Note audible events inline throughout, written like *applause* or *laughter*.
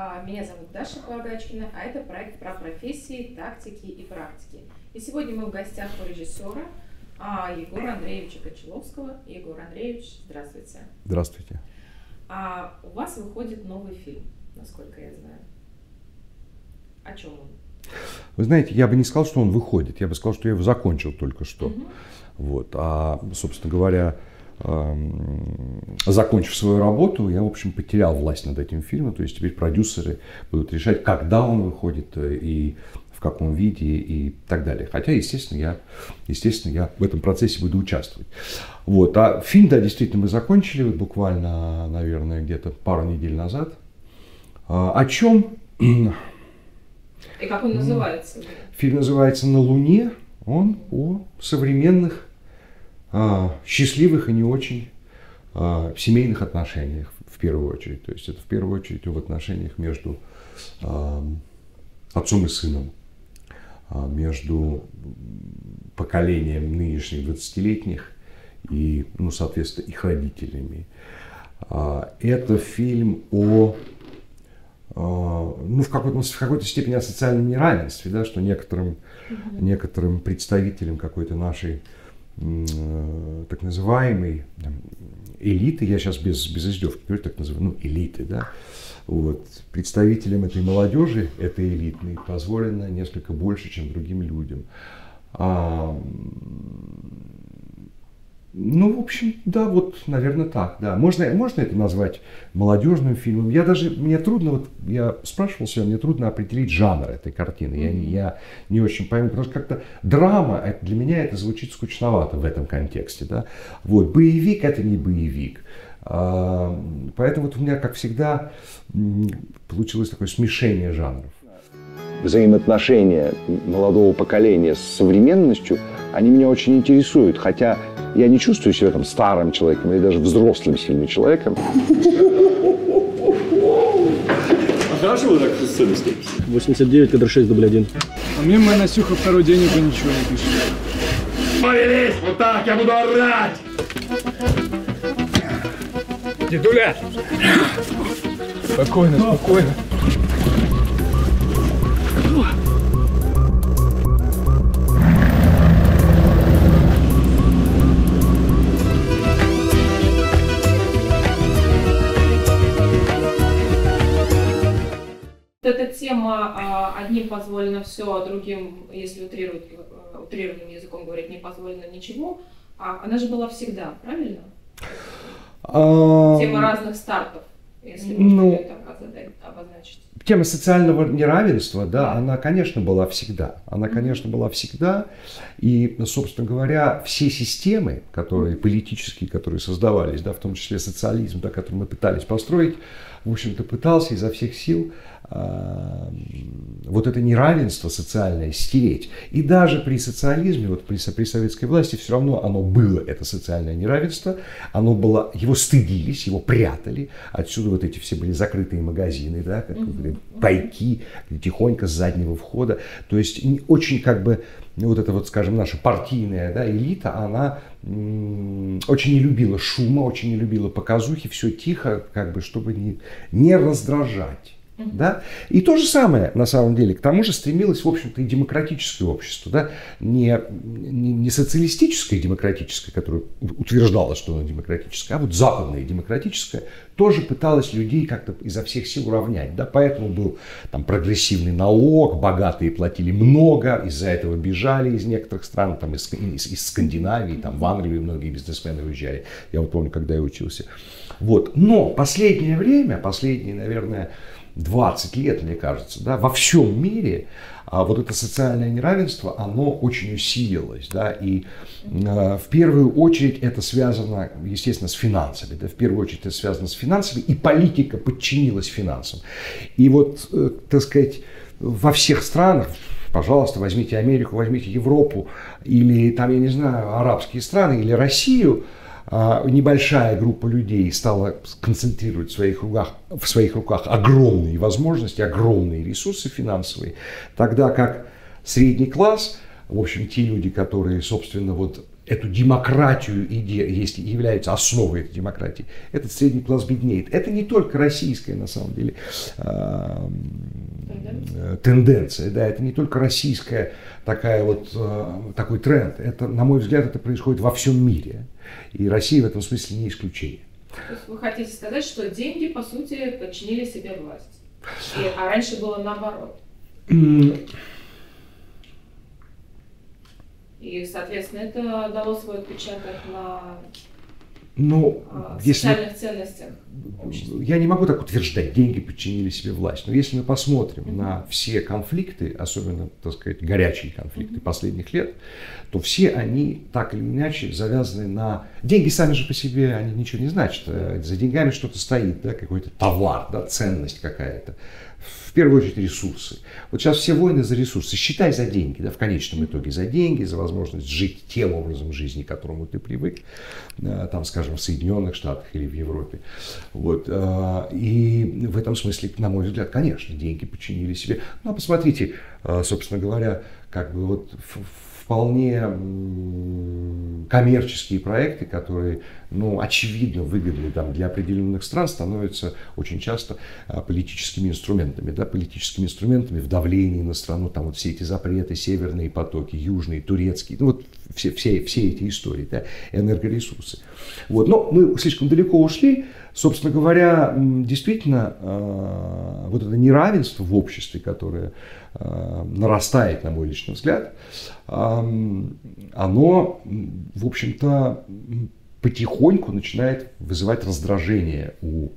А, меня зовут Даша Полагачкина, а это проект про профессии, тактики и практики. И сегодня мы в гостях у режиссера а, Егора Андреевича Кочеловского. Егор Андреевич, здравствуйте. Здравствуйте. А у вас выходит новый фильм, насколько я знаю. О чем он? Вы знаете, я бы не сказал, что он выходит, я бы сказал, что я его закончил только что. Мгм. Вот. А, собственно говоря, закончив свою работу, я, в общем, потерял власть над этим фильмом. То есть теперь продюсеры будут решать, когда он выходит э, и в каком виде и так далее. Хотя, естественно, я, естественно, я в этом процессе буду участвовать. Вот. А фильм, да, действительно, мы закончили вот буквально, наверное, где-то пару недель назад. А, о чем? И как он называется? Фильм называется «На Луне». Он о современных, счастливых и не очень а, семейных отношениях в первую очередь. То есть это в первую очередь в отношениях между а, отцом и сыном, а, между поколением нынешних 20-летних и, ну, соответственно, их родителями. А, Это фильм о а, ну, в какой-то, в какой-то степени о социальном неравенстве, да, что некоторым, некоторым представителям какой-то нашей так называемой там, элиты, я сейчас без, без издевки говорю, так называемой, ну, элиты, да, вот, представителям этой молодежи, этой элитной, позволено несколько больше, чем другим людям. А, ну, в общем, да, вот, наверное, так, да. Можно, можно это назвать молодежным фильмом. Я даже, мне трудно, вот я спрашивал себя, мне трудно определить жанр этой картины. Я, не- я не очень пойму, потому что как-то драма, это, для меня это звучит скучновато в этом контексте, да. Вот, боевик это не боевик. А, Поэтому вот у меня, как всегда, получилось такое смешение жанров. взаимоотношения молодого поколения с современностью, они меня очень интересуют. Хотя я не чувствую себя там старым человеком или даже взрослым сильным человеком. А хорошо вы так с сцены стоите? 89, кадр 6, дубль 1. А мне моя Насюха второй день уже ничего не пишет. Повелись, вот так, я буду орать! Дедуля! Спокойно, спокойно. Эта тема а, одним позволено все, а другим, если утрировать, э, утрированным языком говорить, не позволено ничего, а она же была всегда, правильно? Тема разных стартов, если можно Ну, ее так обозначить. Тема социального неравенства, да, она, конечно, была всегда. Она, конечно, была всегда. И, собственно говоря, все системы, которые политические, которые создавались, да, в том числе социализм, да, который мы пытались построить, в общем-то, пытался изо всех сил вот это неравенство социальное стереть. И даже при социализме, вот при, при советской власти, все равно оно было, это социальное неравенство, оно было, его стыдились, его прятали, отсюда вот эти все были закрытые магазины, да, как говорите, пайки, тихонько с заднего входа. То есть очень как бы ну, вот эта вот, скажем, наша партийная да, элита, она очень не любила шума, очень не любила показухи, все тихо, как бы, чтобы не, не раздражать. Да? И то же самое, на самом деле, к тому же стремилось, в общем-то, и демократическое общество. Да? Не, не, не социалистическое демократическое, которое утверждало, что оно демократическое, а вот западное демократическое тоже пыталось людей как-то изо всех сил уравнять. Да? Поэтому был там прогрессивный налог, богатые платили много, из-за этого бежали из некоторых стран, там, из, из, из Скандинавии, там, в Англию многие бизнесмены уезжали. Я вот помню, когда я учился. Вот. Но последнее время, последние, наверное, 20 лет, мне кажется, да, во всем мире а вот это социальное неравенство, оно очень усилилось, да, и э, в первую очередь это связано, естественно, с финансами, да, в первую очередь это связано с финансами, и политика подчинилась финансам. И вот, э, так сказать, во всех странах, пожалуйста, возьмите Америку, возьмите Европу, или там, я не знаю, арабские страны, или Россию, а, небольшая группа людей стала концентрировать в своих руках, в своих руках огромные возможности, огромные ресурсы финансовые, тогда как средний класс, в общем, те люди, которые, собственно, вот эту демократию если является основой этой демократии, этот средний класс беднеет. Это не только российская, на самом деле, а, тенденция, тенденция да, это не только российская такая вот, а, такой тренд. Это, на мой взгляд, это происходит во всем мире. И Россия в этом смысле не исключение. То есть вы хотите сказать, что деньги, по сути, подчинили себе власть? И, а раньше было наоборот? И, соответственно, это дало свой отпечаток на ну, а, если, социальных ценностях общества. Я не могу так утверждать, деньги подчинили себе власть. Но если мы посмотрим mm-hmm. на все конфликты, особенно, так сказать, горячие конфликты mm-hmm. последних лет, то все они так или иначе завязаны на... Деньги сами же по себе, они ничего не значат. За деньгами что-то стоит, да, какой-то товар, да, ценность какая-то в первую очередь ресурсы. Вот сейчас все войны за ресурсы. Считай за деньги, да, в конечном итоге за деньги, за возможность жить тем образом жизни, к которому ты привык, э, там, скажем, в Соединенных Штатах или в Европе. Вот. Э, и в этом смысле, на мой взгляд, конечно, деньги подчинили себе. Ну, а посмотрите, э, собственно говоря, как бы вот вполне коммерческие проекты, которые, ну, очевидно выгодны там, для определенных стран, становятся очень часто а, политическими инструментами, да, политическими инструментами в давлении на страну, там вот все эти запреты, северные потоки, южные, турецкие, ну вот все, все, все эти истории, да, энергоресурсы. Вот, но мы слишком далеко ушли, собственно говоря, действительно, а, вот это неравенство в обществе, которое а, нарастает, на мой личный взгляд, оно, в общем-то, потихоньку начинает вызывать раздражение у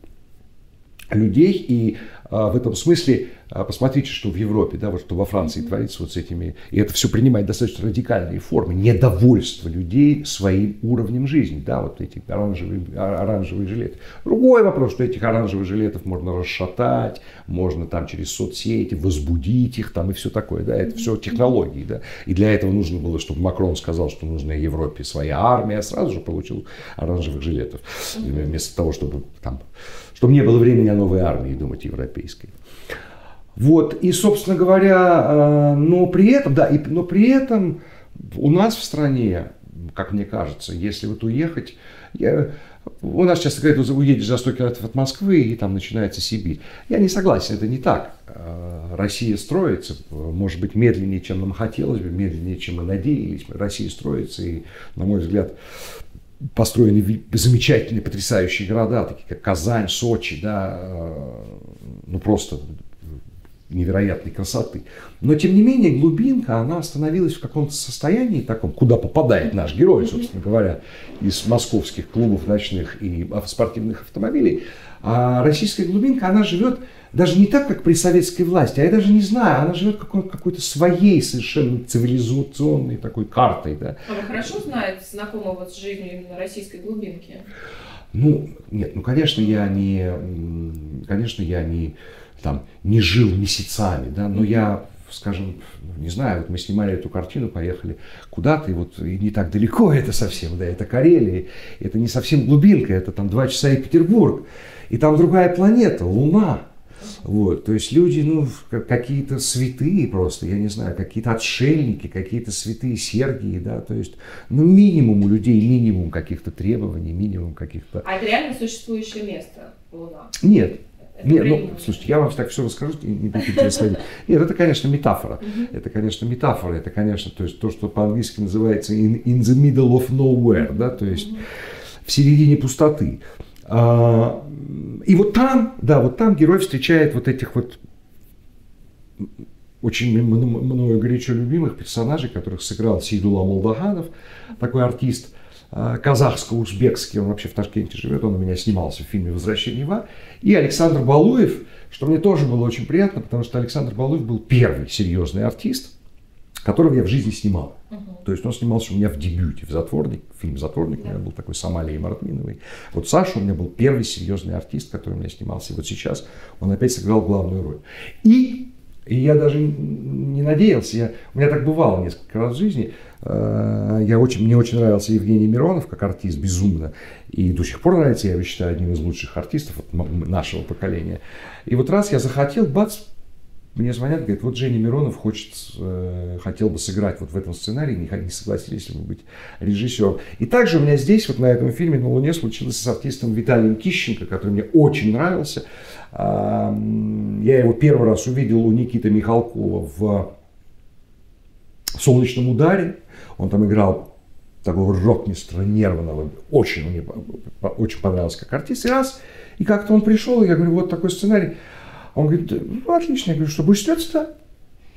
людей. И а, в этом смысле а, посмотрите, что в Европе, да, вот что во Франции творится вот с этими, и это все принимает достаточно радикальные формы, недовольство людей своим уровнем жизни, да, вот эти оранжевые, оранжевые жилеты. Другой вопрос, что этих оранжевых жилетов можно расшатать, можно там через соцсети возбудить их там и все такое, да, это все технологии, да, и для этого нужно было, чтобы Макрон сказал, что нужна Европе своя армия, сразу же получил оранжевых жилетов, вместо того, чтобы там, чтобы не было времени о новой армии думать европейской. Вот, и, собственно говоря, э, но при этом, да, и, но при этом у нас в стране, как мне кажется, если вот уехать, я, у нас часто говорят, уедешь за 100 километров от Москвы, и там начинается Сибирь. Я не согласен, это не так. Э, Россия строится, может быть, медленнее, чем нам хотелось бы, медленнее, чем мы надеялись. Россия строится, и, на мой взгляд, построены замечательные, потрясающие города, такие как Казань, Сочи, да, э, ну просто невероятной красоты. Но, тем не менее, глубинка, она остановилась в каком-то состоянии таком, куда попадает наш герой, собственно говоря, из московских клубов ночных и спортивных автомобилей. А российская глубинка, она живет даже не так, как при советской власти, а я даже не знаю, она живет какой- какой-то своей совершенно цивилизационной такой картой. Да. А вы хорошо знаете, знакомы вот с жизнью именно российской глубинки? Ну, нет, ну, конечно, я не, конечно, я не там не жил месяцами, да, но я, скажем, не знаю, вот мы снимали эту картину, поехали куда-то, и вот и не так далеко *laughs* это совсем, да, это Карелия, это не совсем глубинка, это там два часа и Петербург, и там другая планета, Луна, вот, то есть люди, ну, какие-то святые просто, я не знаю, какие-то отшельники, какие-то святые Сергии, да, то есть, ну, минимум у людей, минимум каких-то требований, минимум каких-то... А это реально существующее место, Луна? Нет, нет, ну, слушайте, я вам так все расскажу, не будете пересмотреть. Нет, это, конечно, метафора. Это, конечно, метафора. Это, конечно, то есть то, что по-английски называется in, in the middle of nowhere, да, то есть в середине пустоты. А, и вот там, да, вот там герой встречает вот этих вот очень мною горячо любимых персонажей, которых сыграл Сейдула Молдаханов, такой артист – казахско-узбекский, он вообще в Ташкенте живет, он у меня снимался в фильме «Возвращение Ива», и Александр Балуев, что мне тоже было очень приятно, потому что Александр Балуев был первый серьезный артист, которого я в жизни снимал. Uh-huh. То есть он снимался у меня в дебюте, в «Затворник», фильм «Затворник» yeah. у меня был такой с Амалией Мартминовой. Вот Саша у меня был первый серьезный артист, который у меня снимался. И вот сейчас он опять сыграл главную роль. И, и я даже не надеялся, я, у меня так бывало несколько раз в жизни – Э, я очень, мне очень нравился Евгений Миронов как артист, безумно. И до сих пор нравится, я его считаю одним из лучших артистов нашего поколения. И вот раз я захотел, бац, мне звонят, говорят, вот Женя Миронов хочет, э, хотел бы сыграть вот в этом сценарии, не, не согласились ли вы быть режиссером. И также у меня здесь, вот на этом фильме «На Луне» случилось с артистом Виталием Кищенко, который мне очень нравился. Я его первый раз увидел у Никиты Михалкова в «Солнечном ударе». Он там играл такого рок-мистера нервного. Очень мне очень понравился как артист. И раз, и как-то он пришел, и я говорю, вот такой сценарий. Он говорит, ну, отлично. Я говорю, что будешь снется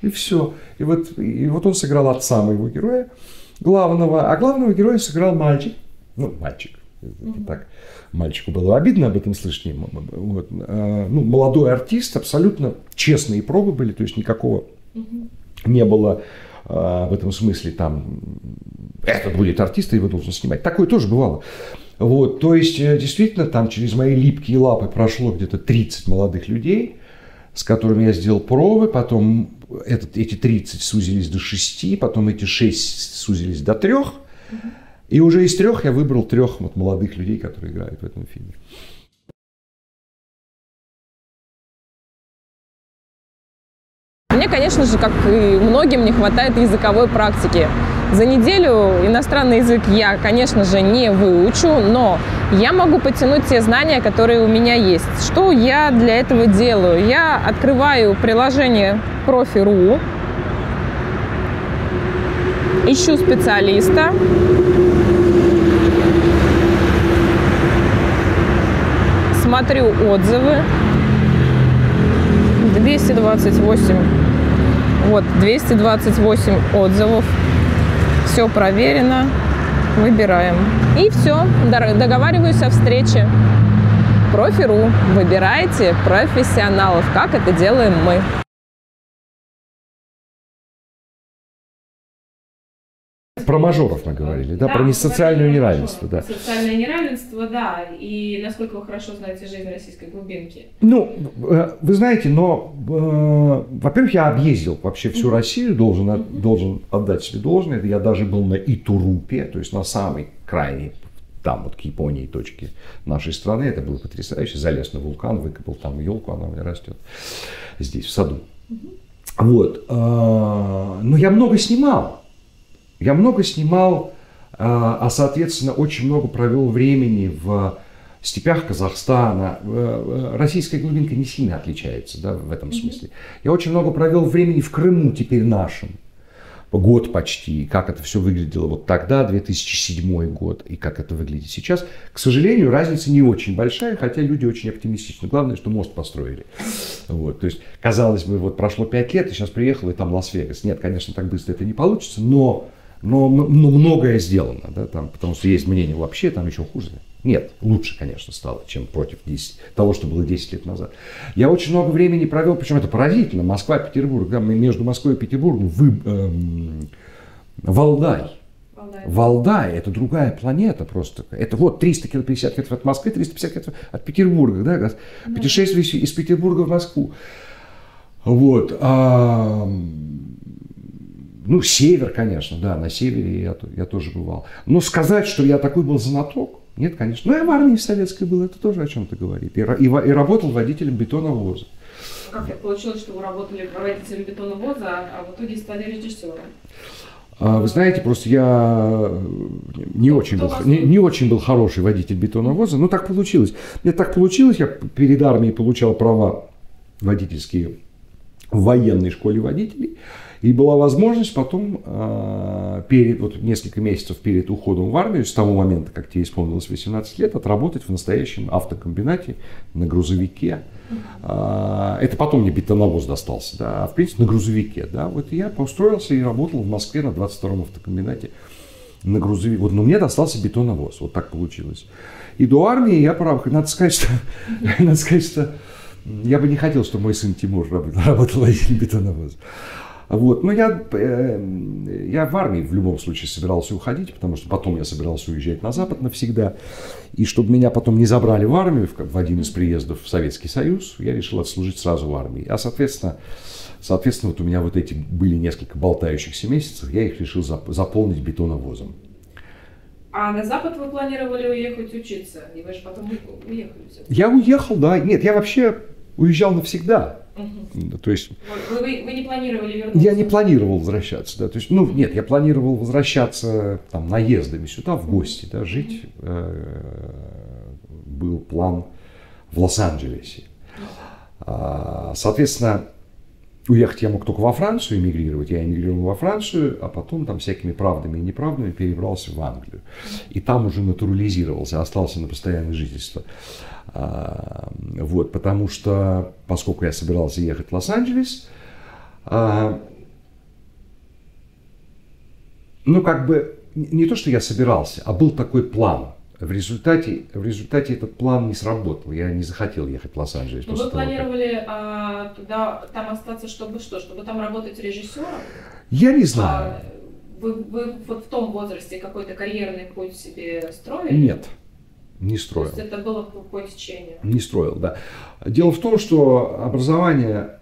И все. И вот, и вот он сыграл отца моего героя, главного. А главного героя сыграл мальчик. Ну, мальчик. Mm-hmm. Так, мальчику было обидно об этом слышать. Вот. А, ну, молодой артист, абсолютно честные пробы были, то есть никакого mm-hmm. не было в этом смысле там этот будет артист, и его должен снимать. Такое тоже бывало. Вот, то есть, э, действительно, там через мои липкие лапы прошло где-то 30 молодых людей, с которыми я сделал пробы, потом этот, эти 30 сузились до 6, потом эти 6 сузились до 3, и уже из трех я выбрал трех вот молодых людей, которые играют в этом фильме. Мне, конечно же, как и многим, не хватает языковой практики. За неделю иностранный язык я, конечно же, не выучу, но я могу потянуть те знания, которые у меня есть. Что я для этого делаю? Я открываю приложение Профи.ру, ищу специалиста, смотрю отзывы. 228 вот 228 отзывов все проверено, выбираем. И все, договариваюсь о встрече. Профи.ру. Выбирайте профессионалов, как это делаем мы. Про мажоров мы говорили, да, да про социальное неравенство, да. Социальное неравенство, да, и насколько вы хорошо знаете жизнь российской глубинки. Ну, э, вы знаете, но, э, во-первых, я объездил вообще всю Россию, должен, должен отдать себе должное. Я даже был на Итурупе, то есть на самой крайней там вот к Японии точки нашей страны. Это было потрясающе. Залез на вулкан, выкопал там елку, она у меня растет здесь, в саду. Вот. Э, но я много снимал. Я много снимал, а, а соответственно очень много провел времени в степях Казахстана. Э, э, российская глубинка не сильно отличается да, в этом смысле. Я очень много провел времени в Крыму, теперь нашем. Год почти, как это все выглядело вот тогда, 2007 год, и как это выглядит сейчас. К сожалению, разница не очень большая, хотя люди очень оптимистичны. Главное, что мост построили. Вот, то есть, казалось бы, вот прошло 5 лет, и сейчас приехал, и там Лас-Вегас. Нет, конечно, так быстро это не получится, но но, но многое сделано, да, там, потому что есть мнение вообще, там еще хуже. Нет, лучше, конечно, стало, чем против 10, того, что было 10 лет назад. Я очень много времени провел, причем это поразительно, Москва, Петербург, да, между Москвой и Петербургом вы, эм, Валдай. Валдай. Валдай – это другая планета просто. Это вот 350 километров от Москвы, 350 километров от Петербурга. Да? да. Путешествие из Петербурга в Москву. Вот. А, ну, север, конечно, да, на севере я, я тоже бывал. Но сказать, что я такой был знаток, нет, конечно. Но я в армии советской был, это тоже о чем-то говорит. И, и, и работал водителем бетоновоза. Как так получилось, что вы работали водителем бетоновоза, а в итоге стали режиссером? А, вы знаете, просто я не очень, был, не, не очень был хороший водитель бетоновоза, но так получилось. Мне так получилось, я перед армией получал права водительские в военной школе водителей. И была возможность потом, а, перед, вот несколько месяцев перед уходом в армию, с того момента, как тебе исполнилось 18 лет, отработать в настоящем автокомбинате на грузовике. А, это потом мне бетоновоз достался, да, а в принципе на грузовике. Да. Вот я устроился и работал в Москве на 22-м автокомбинате на грузовике. Вот, но мне достался бетоновоз, вот так получилось. И до армии я, прав, надо сказать, что, *laughs* надо сказать, что я бы не хотел, чтобы мой сын Тимур *laughs* работал водителем бетоновоза. Вот. Но я, э, я в армии в любом случае собирался уходить, потому что потом я собирался уезжать на Запад навсегда. И чтобы меня потом не забрали в армию в, один из приездов в Советский Союз, я решил отслужить сразу в армии. А соответственно, соответственно вот у меня вот эти были несколько болтающихся месяцев, я их решил зап- заполнить бетоновозом. А на Запад вы планировали уехать учиться, и вы же потом уехали. Я уехал, да. Нет, я вообще уезжал навсегда. То есть Вы, вы- вы не планировали вернуться? я не планировал возвращаться, да, то есть, ну, нет, я планировал возвращаться там наездами сюда в гости, да, жить. Э, Был план в Лос-Анджелесе. А, Соответственно, уехать я мог только во Францию, эмигрировать. Я эмигрировал во Францию, а потом там всякими правдами и неправдами перебрался в Англию. И там уже натурализировался, остался на постоянное жительство. А, Вот, потому что, поскольку я собирался ехать в Лос-Анджелес, а, ну, как бы, не то, что я собирался, а был такой план. В результате, в результате этот план не сработал. Я не захотел ехать в Лос-Анджелес. Но после вы того, как- планировали а, туда, там остаться, чтобы что? Чтобы там работать режиссером? Я не знаю. А, вы, вы вот в том возрасте какой-то карьерный путь себе строили? Нет, не То строил. есть это было по, течению? Не строил, да. Дело в том, что образование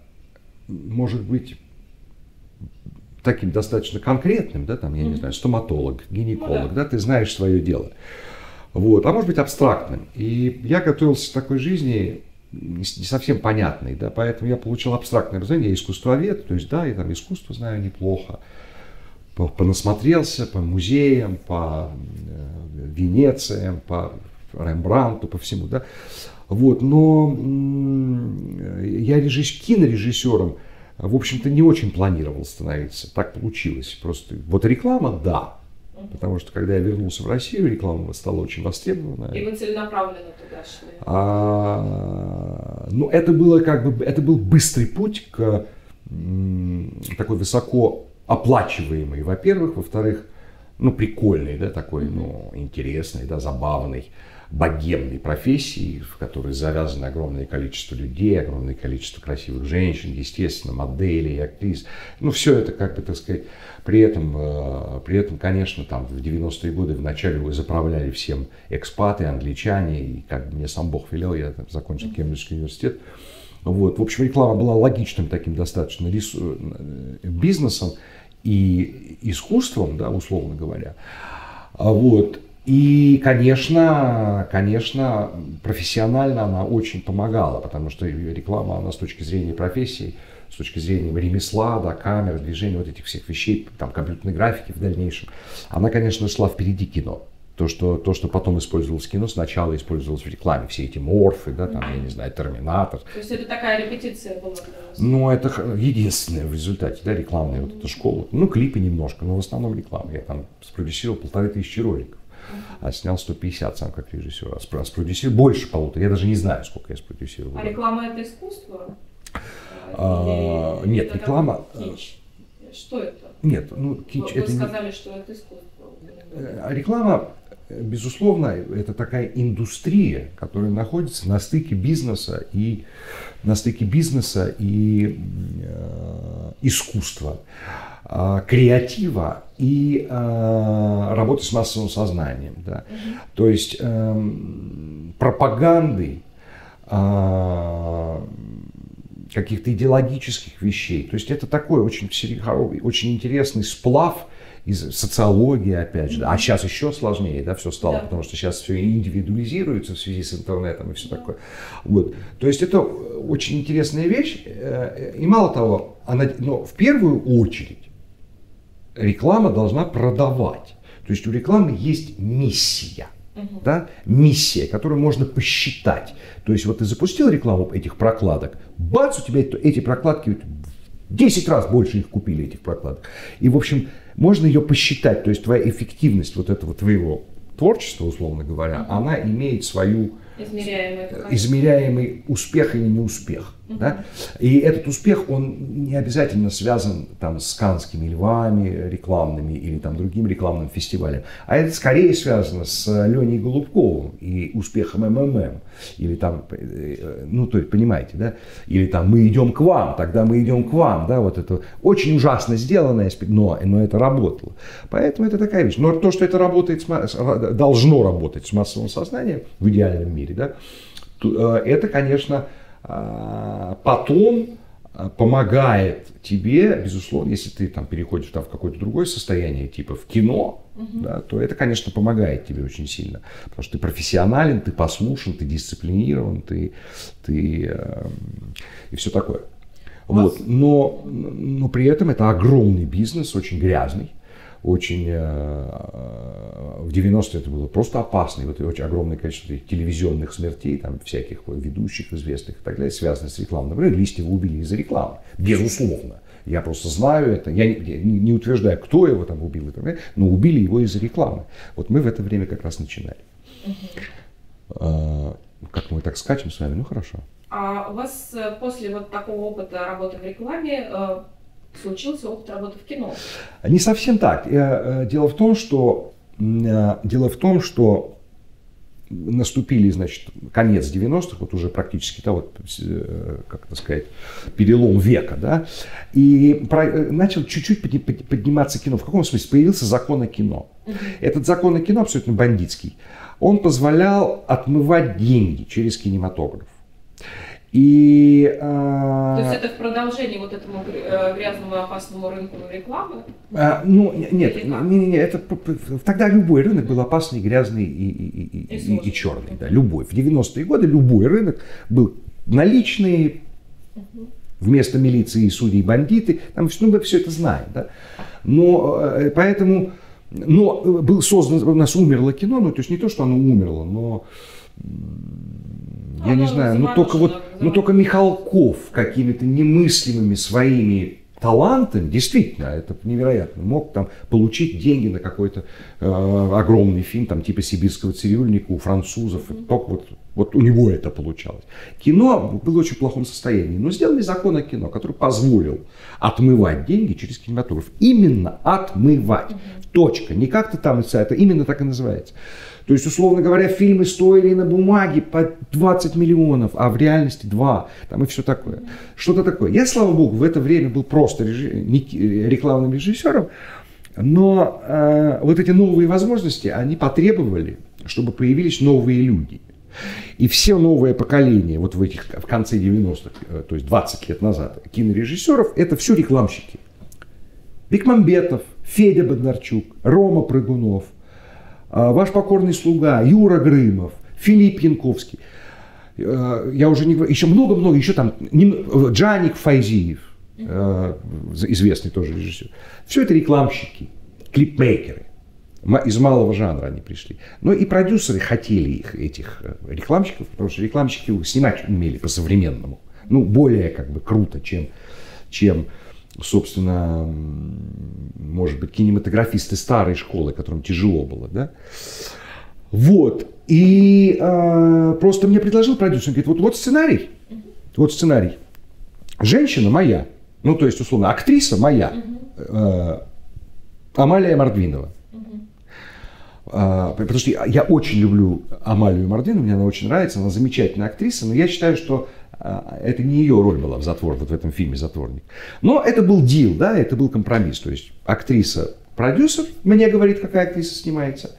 может быть таким достаточно конкретным, да, там, я не знаю, стоматолог, гинеколог, Ну да. да, ты знаешь свое дело. Вот, а может быть абстрактным. И я готовился к такой жизни не совсем понятной, да, поэтому я получил абстрактное образование, я искусствовед, то есть, да, я там искусство знаю неплохо, по- понасмотрелся по музеям, по э, Венециям, по Рембрандту, по всему, да. Вот, но я режисс... кинорежиссером, в общем-то, не очень планировал становиться. Так получилось. Просто вот реклама, да. Потому что когда я вернулся в Россию, реклама стала очень востребована. И вы целенаправленно туда шли? А, ну, это было как бы, это был быстрый путь к такой высоко оплачиваемой, во-первых, во-вторых, ну, прикольной, да, такой, ну, интересной, да, забавной, богемной профессии, в которой завязано огромное количество людей, огромное количество красивых женщин, естественно, моделей, актрис. Ну, все это, как бы, так сказать, при этом, э, при этом, конечно, там в 90-е годы вначале вы заправляли всем экспаты, англичане, и как бы мне сам Бог велел, я там закончил Кембриджский университет. Вот. В общем, реклама была логичным таким достаточно э, бизнесом и искусством, да, условно говоря. А Вот. И, конечно, конечно, профессионально она очень помогала, потому что реклама, она с точки зрения профессии, с точки зрения ремесла, да, камер, движения, вот этих всех вещей, там, компьютерной графики в дальнейшем, она, конечно, шла впереди кино. То что, то, что потом использовалось в кино, сначала использовалось в рекламе. Все эти морфы, да, там, я не знаю, Терминатор. То есть это такая репетиция была? Ну, это единственное в результате, да, рекламная вот эта школа. Ну, клипы немножко, но в основном реклама. Я там спродюсировал полторы тысячи роликов, а снял 150 сам как режиссер. А а спродюсировал больше полутора. Я даже не знаю, сколько я спродюсировал. А реклама это искусство? А, Или нет, это реклама, такой Кич. Что это? Нет, ну, кич, вы это не- сказали, что это искусство. Э, Реклама, э, безусловно, это такая индустрия, которая находится на стыке бизнеса и на стыке бизнеса и э, искусства, а, креатива и а, работы с массовым сознанием. Да. То есть эм, пропаганды, а, каких-то идеологических вещей. То есть это такой очень, очень интересный сплав из социологии, опять же, да. а сейчас еще сложнее, да, все стало, Да. потому что сейчас все индивидуализируется в связи с интернетом и все такое. Вот. То есть это очень интересная вещь, э, и мало того, она, но в первую очередь реклама должна продавать. То есть у рекламы есть миссия. Да? Миссия, которую можно посчитать. То есть вот ты запустил рекламу этих прокладок, бац, у тебя эти прокладки 10 раз больше их купили, этих прокладок. И, в общем, можно ее посчитать. То есть твоя эффективность вот этого твоего творчества, условно говоря, она имеет свою показатель. измеряемый успех или неуспех. Да? И этот успех, он не обязательно связан там, с канскими львами рекламными или там, другим рекламным фестивалем, а это скорее связано с Леней Голубковым и успехом МММ. Или там, э, ну, то есть, понимаете, да? Или там «Мы идем к вам», тогда мы идем к вам, да, вот это очень ужасно сделанное, но, но это работало. Поэтому это такая вещь. Но то, что это работает, должно работать с массовым сознанием в идеальном мире, да, э, это, конечно, потом а, помогает тебе, безусловно, если ты там переходишь там, в какое-то другое состояние, типа в кино, да, то это, конечно, помогает тебе очень сильно. Потому что ты профессионален, ты послушен, ты дисциплинирован, ты, ты э, и все такое. Вот. Но, но при этом это огромный бизнес, очень грязный очень э, в 90-е это было просто опасно. И вот очень огромное количество телевизионных смертей, там всяких ведущих известных и так далее, связанных с рекламой. Например, Листьева убили из-за рекламы. Безусловно. Я просто знаю это. Я не, не утверждаю, кто его там убил, и так далее, но убили его из-за рекламы. Вот мы в это время как раз начинали. А, как мы так скачем с вами? Ну хорошо. А у вас э, после вот такого опыта работы в рекламе случился опыт работы в кино. Не совсем так. Э, дело в том, что э, дело в том, что наступили, значит, конец 90-х, вот уже практически, да, вот, э, как это сказать, перелом века, да, и про, начал чуть-чуть подниматься кино. В каком смысле? Появился закон о кино. Этот закон о кино абсолютно бандитский. Он позволял отмывать деньги через кинематограф. И, э, То есть это в продолжении вот этому э, грязному опасному рынку рекламы? Э, ну, нет, не, не, не, это тогда любой рынок был опасный, грязный и, и, и, и, и, и черный. Да, любой. В 90-е годы любой рынок был наличный, угу. вместо милиции и судей бандиты. Там, ну, мы все это знаем. Да? Но э, поэтому но был создан, у нас умерло кино, ну то есть не то, что оно умерло, но я не знаю, ну только вот, ну только Михалков какими-то немыслимыми своими талантами, действительно, это невероятно, мог там получить деньги на какой-то э, огромный фильм, там типа «Сибирского цирюльника» у французов, mm-hmm. только вот, вот у него это получалось. Кино было в очень плохом состоянии, но сделали закон о кино, который позволил отмывать деньги через кинематограф. Именно отмывать. Mm-hmm. Точка. Не как-то там, это именно так и называется. То есть, условно говоря, фильмы стоили на бумаге по 20 миллионов, а в реальности 2. Там и все такое. Что-то такое. Я, слава богу, в это время был просто режи... рекламным режиссером, но э, вот эти новые возможности, они потребовали, чтобы появились новые люди. И все новое поколение, вот в этих, в конце 90-х, э, то есть 20 лет назад, кинорежиссеров, это все рекламщики. Бекмамбетов, Федя Бондарчук, Рома Прыгунов, ваш покорный слуга, Юра Грымов, Филипп Янковский. А, я уже не говорю, еще много-много, еще там Джаник Файзиев, а, известный тоже режиссер. Все это рекламщики, клипмейкеры. Из малого жанра они пришли. Но и продюсеры хотели их, этих э, рекламщиков, потому что рекламщики снимать умели по-современному. Ну, более как бы круто, чем, чем собственно, может быть, кинематографисты старой школы, которым тяжело было, да. Вот. И э, просто мне предложил продюсер, он говорит, вот, вот сценарий, вот сценарий. Женщина моя, ну, то есть, условно, актриса моя, э, Амалия Мордвинова. Uh, потому что я, я очень люблю Амалию Мордвинову, мне она очень нравится, она замечательная актриса, но я считаю, что это не ее роль была в затвор, вот в этом фильме «Затворник». Но это был дил, да, это был компромисс. То есть актриса, продюсер мне говорит, какая актриса снимается,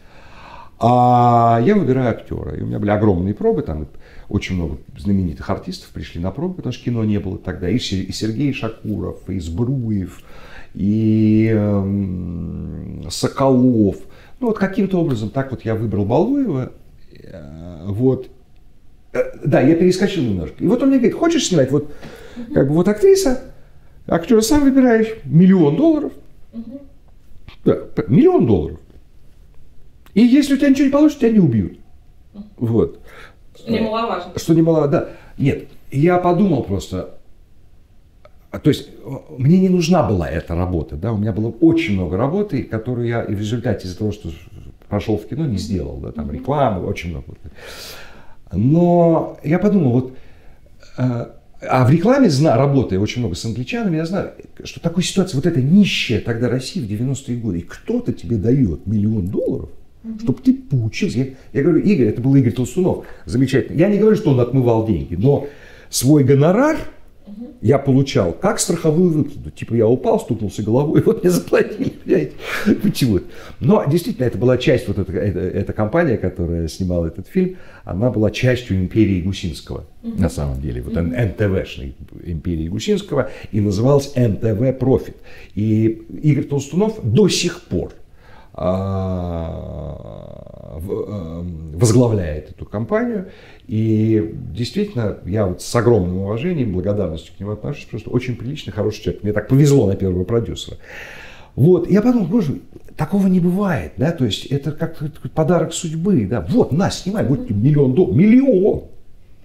а я выбираю актера. И у меня были огромные пробы, там очень много знаменитых артистов пришли на пробы, потому что кино не было тогда. И Сергей Шакуров, и Сбруев, и э, Соколов. Ну вот каким-то образом так вот я выбрал Балуева. Э, вот. Э, да, я перескочил немножко. И вот он мне говорит, хочешь снимать вот, как бы вот актриса, актера сам выбираешь, миллион долларов. Да, миллион долларов. И если у тебя ничего не получится, тебя не убьют. Вот. Что немаловажно. Что немаловажно, да. Нет, я подумал просто, то есть мне не нужна была эта работа, да, у меня было очень много работы, которую я и в результате из-за того, что пошел в кино, не сделал, да, там рекламы, очень много. Но я подумал, вот, э, а в рекламе, работая очень много с англичанами, я знаю, что такой ситуация, вот эта нищая тогда Россия в 90-е годы, и кто-то тебе дает миллион долларов, mm чтобы ты поучился. Я, я говорю, Игорь, это был Игорь Толстунов, замечательно. Я не говорю, что он отмывал деньги, но свой гонорар Я получал как страховую выплату. Типа я упал, стукнулся головой, и *laughs* вот мне заплатили, понимаете? Почему? Но действительно, это была часть, вот эта, эта, эта компания, которая снимала этот фильм, она была частью империи Гусинского, на самом деле. Вот НТВшной империи Гусинского, и называлась НТВ Профит. И Игорь Толстунов до сих пор возглавляет эту компанию. И действительно, я вот с огромным уважением, благодарностью к нему отношусь, просто очень приличный, хороший человек. Мне так повезло на первого продюсера. Вот, я подумал, боже, такого не бывает, да, то есть это как подарок судьбы, да, вот, на, снимай, вот миллион долларов, миллион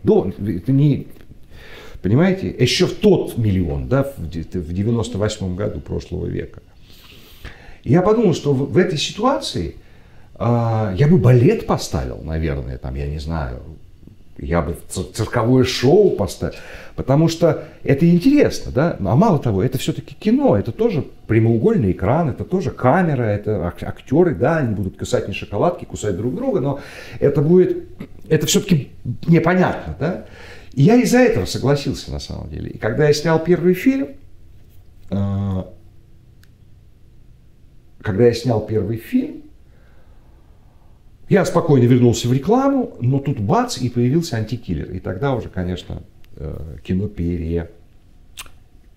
долларов, это не, понимаете, еще в тот миллион, да, в 98 году прошлого века. Я подумал, что в, в этой ситуации э, я бы балет поставил, наверное, там, я не знаю, я бы цирковое шоу поставил, потому что это интересно, да, а мало того, это все-таки кино, это тоже прямоугольный экран, это тоже камера, это актеры, да, они будут кусать не шоколадки, кусать друг друга, но это будет, это все-таки непонятно, да. И я из-за этого согласился на самом деле. И когда я снял первый фильм, э, когда я снял первый фильм, я спокойно вернулся в рекламу, но тут бац, и появился антикиллер. И тогда уже, конечно, э, кино пере...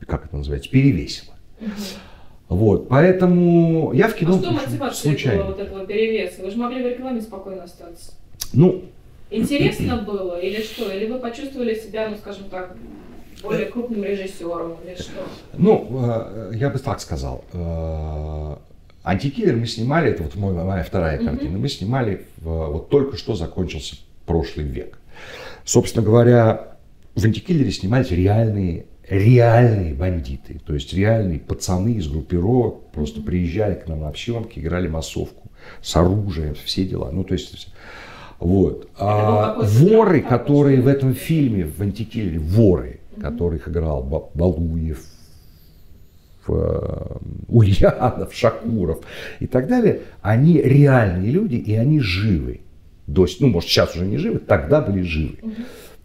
Как это называется? Перевесило. Угу. Вот, поэтому я в кино... А что мотивация случайно. была вот этого перевеса? Вы же могли в рекламе спокойно остаться. Ну... Интересно было или что? Или вы почувствовали себя, ну, скажем так, более крупным режиссером или что? Ну, э, я бы так сказал. Антикиллер мы снимали, это вот мой, моя вторая mm-hmm. картина, мы снимали, в, вот только что закончился прошлый век. Собственно говоря, в антикиллере снимались реальные, реальные бандиты, то есть реальные пацаны из группировок просто приезжали к нам на съемки, играли массовку с оружием, все дела. Ну, то есть, вот. А воры, которые в этом фильме, в антикиллере, воры, которых играл Балуев, Ульянов, Шакуров и так далее, они реальные люди и они живы. До, ну, может, сейчас уже не живы, тогда были живы.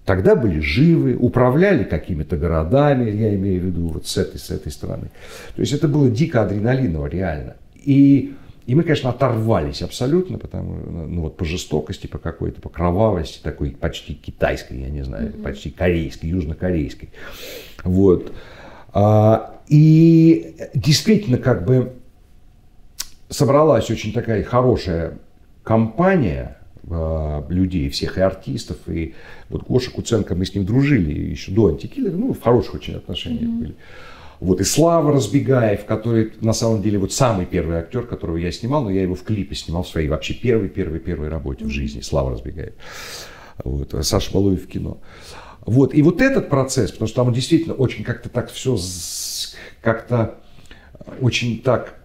Тогда были живы, управляли какими-то городами, я имею в виду вот с этой, с этой стороны. То есть это было дико адреналиново, реально. И, и мы, конечно, оторвались абсолютно, потому ну, вот по жестокости, по какой-то, по кровавости, такой почти китайской, я не знаю, mm-hmm. почти корейской, южнокорейской. Вот. А, и действительно, как бы собралась очень такая хорошая компания э, людей, всех и артистов, и вот Гоша Куценко, мы с ним дружили еще до антикиллера, ну, в хороших очень отношениях mm-hmm. были. Вот, и Слава Разбегаев, который на самом деле вот самый первый актер, которого я снимал, но я его в клипе снимал в своей вообще первой, первой, первой работе в жизни, Слава Разбегаев. Вот, Саша Балуев в кино. Вот, и вот этот процесс, потому что там действительно очень как-то так все как-то очень так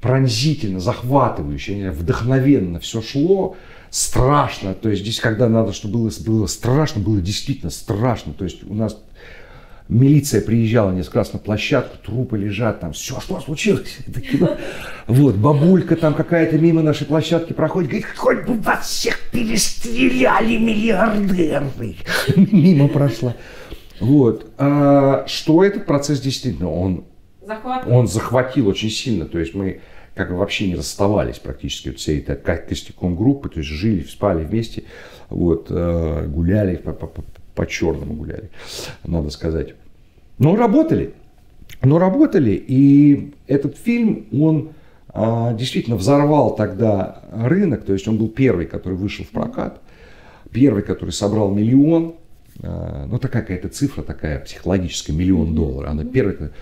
пронзительно, захватывающе, вдохновенно все шло, страшно. То есть здесь, когда надо, чтобы было, было страшно, было действительно страшно. То есть у нас милиция приезжала несколько раз на площадку, трупы лежат там, все, что случилось? *laughs* Вот, бабулька там какая-то мимо нашей площадки проходит, говорит, хоть бы вас всех перестреляли миллиардеры. *laughs* Мимо прошла. Вот. А что этот процесс действительно, он, он захватил очень сильно. То есть мы как бы вообще не расставались практически. Вот всей этой костяком группы, то есть жили, спали вместе, вот, э, гуляли, по, по, по черному гуляли, надо сказать. Но работали, но работали, и этот фильм, он а, действительно взорвал тогда рынок, то есть он был первый, который вышел в прокат, первый, который собрал миллион, ну, такая какая-то цифра такая психологическая, миллион долларов. Она первая.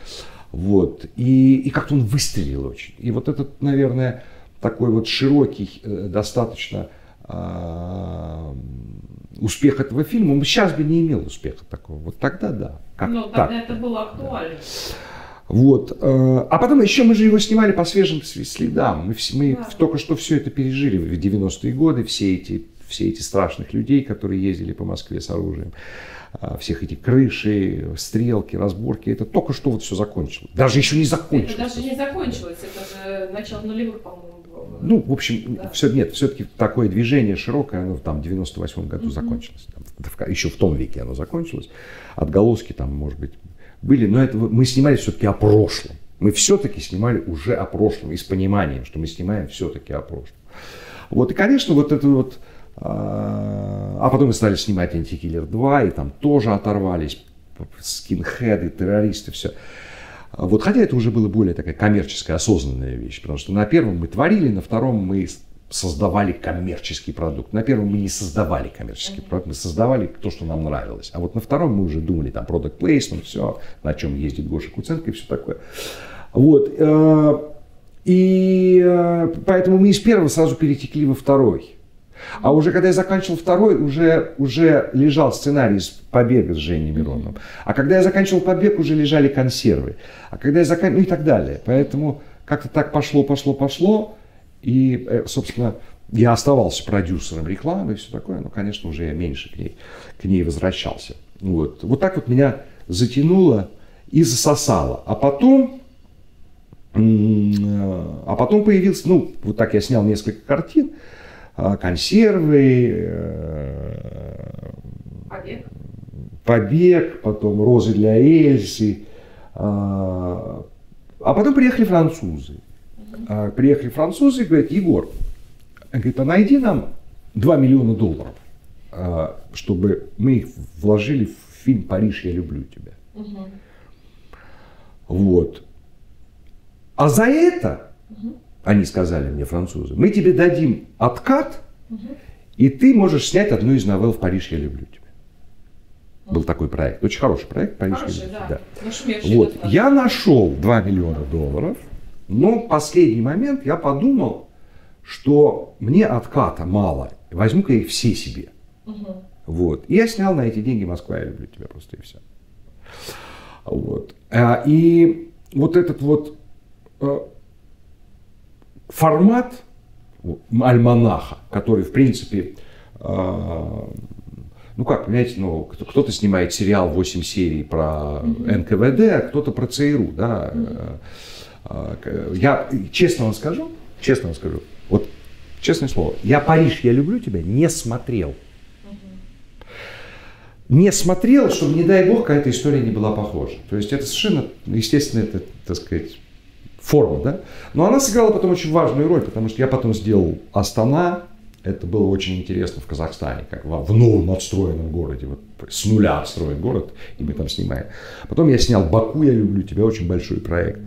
Вот. И, и как-то он выстрелил очень. И вот этот, наверное, такой вот широкий, э, достаточно э, успех этого фильма, он сейчас бы не имел успеха такого. Вот тогда да. Как Но тогда так, это было актуально. Вот. Э, а потом еще мы же его снимали по свежим следам. Мы, мы да. только что все это пережили в 90-е годы, все эти все эти страшных людей, которые ездили по Москве с оружием, а, всех эти крыши, стрелки, разборки, это только что вот все закончилось. Даже еще не закончилось. Это даже не закончилось, это же начало нулевых, по-моему, было. ну, в общем, все, нет, все-таки такое движение широкое, оно там в 98 году закончилось. Там, еще в том веке оно закончилось. Отголоски там, может быть, были, но это мы снимали все-таки о прошлом. Мы все-таки снимали уже о прошлом и с пониманием, что мы снимаем все-таки о прошлом. Вот, и, конечно, вот это вот... А, а потом мы стали снимать «Антикиллер 2», и там тоже оторвались скинхеды, террористы, все. Вот, хотя это уже было более такая коммерческая, осознанная вещь, потому что на первом мы творили, на втором мы создавали коммерческий продукт. На первом мы не создавали коммерческий продукт, мы создавали то, что нам нравилось. А вот на втором мы уже думали, там, product placement, все, на чем ездит Гоша Куценко и все такое. Вот. Э, и э, поэтому мы из первого сразу перетекли во второй. А уже когда я заканчивал второй, уже, уже лежал сценарий из «Побега» с Женей Мироновым. А когда я заканчивал «Побег», уже лежали консервы. А когда я заканчивал... Ну и так далее. Поэтому как-то так пошло, пошло, пошло. И, э, собственно, я оставался продюсером рекламы и все такое, но, конечно, уже я меньше к ней, к ней возвращался. Вот. вот так вот меня затянуло и засосало. А потом, э, а потом появился, ну, вот так я снял несколько картин, консервы, э, побег, побег потом розы для Эльсы. А, а потом приехали французы. А, приехали французы и говорят, Егор, говорит, а найди нам 2 миллиона долларов, а, чтобы мы их вложили в фильм «Париж, я люблю тебя». Угу. Вот. А за это, угу. Они сказали мне, французы, мы тебе дадим откат, угу. и ты можешь снять одну из новелл в «Париж, я люблю тебя». Был такой проект, очень хороший проект «Париж, хороший, я люблю да. тебя». Да. Вот. Я нашел 2 миллиона долларов – но в последний момент я подумал, что мне отката мало. Возьму-ка их все себе. Угу. Вот. И я снял на эти деньги «Москва, я люблю тебя» просто и все. Вот. А, и вот этот вот э, формат альманаха, который, в принципе, э, ну как, понимаете, ну, кто-то снимает сериал 8 серий про НКВД, а кто-то про ЦРУ, да. А, я честно вам скажу, честно вам скажу, вот честное слово, я Париж, я люблю тебя, не смотрел. Не смотрел, чтобы, не дай бог, какая-то история не была похожа. То есть это совершенно, естественно, это, так сказать, форма, да? Но она сыграла потом очень важную роль, потому что я потом сделал Астана, это было очень интересно в Казахстане, как в новом отстроенном городе, вот с нуля отстроен город, и мы там снимаем. Потом я снял Баку, я люблю тебя, очень большой проект.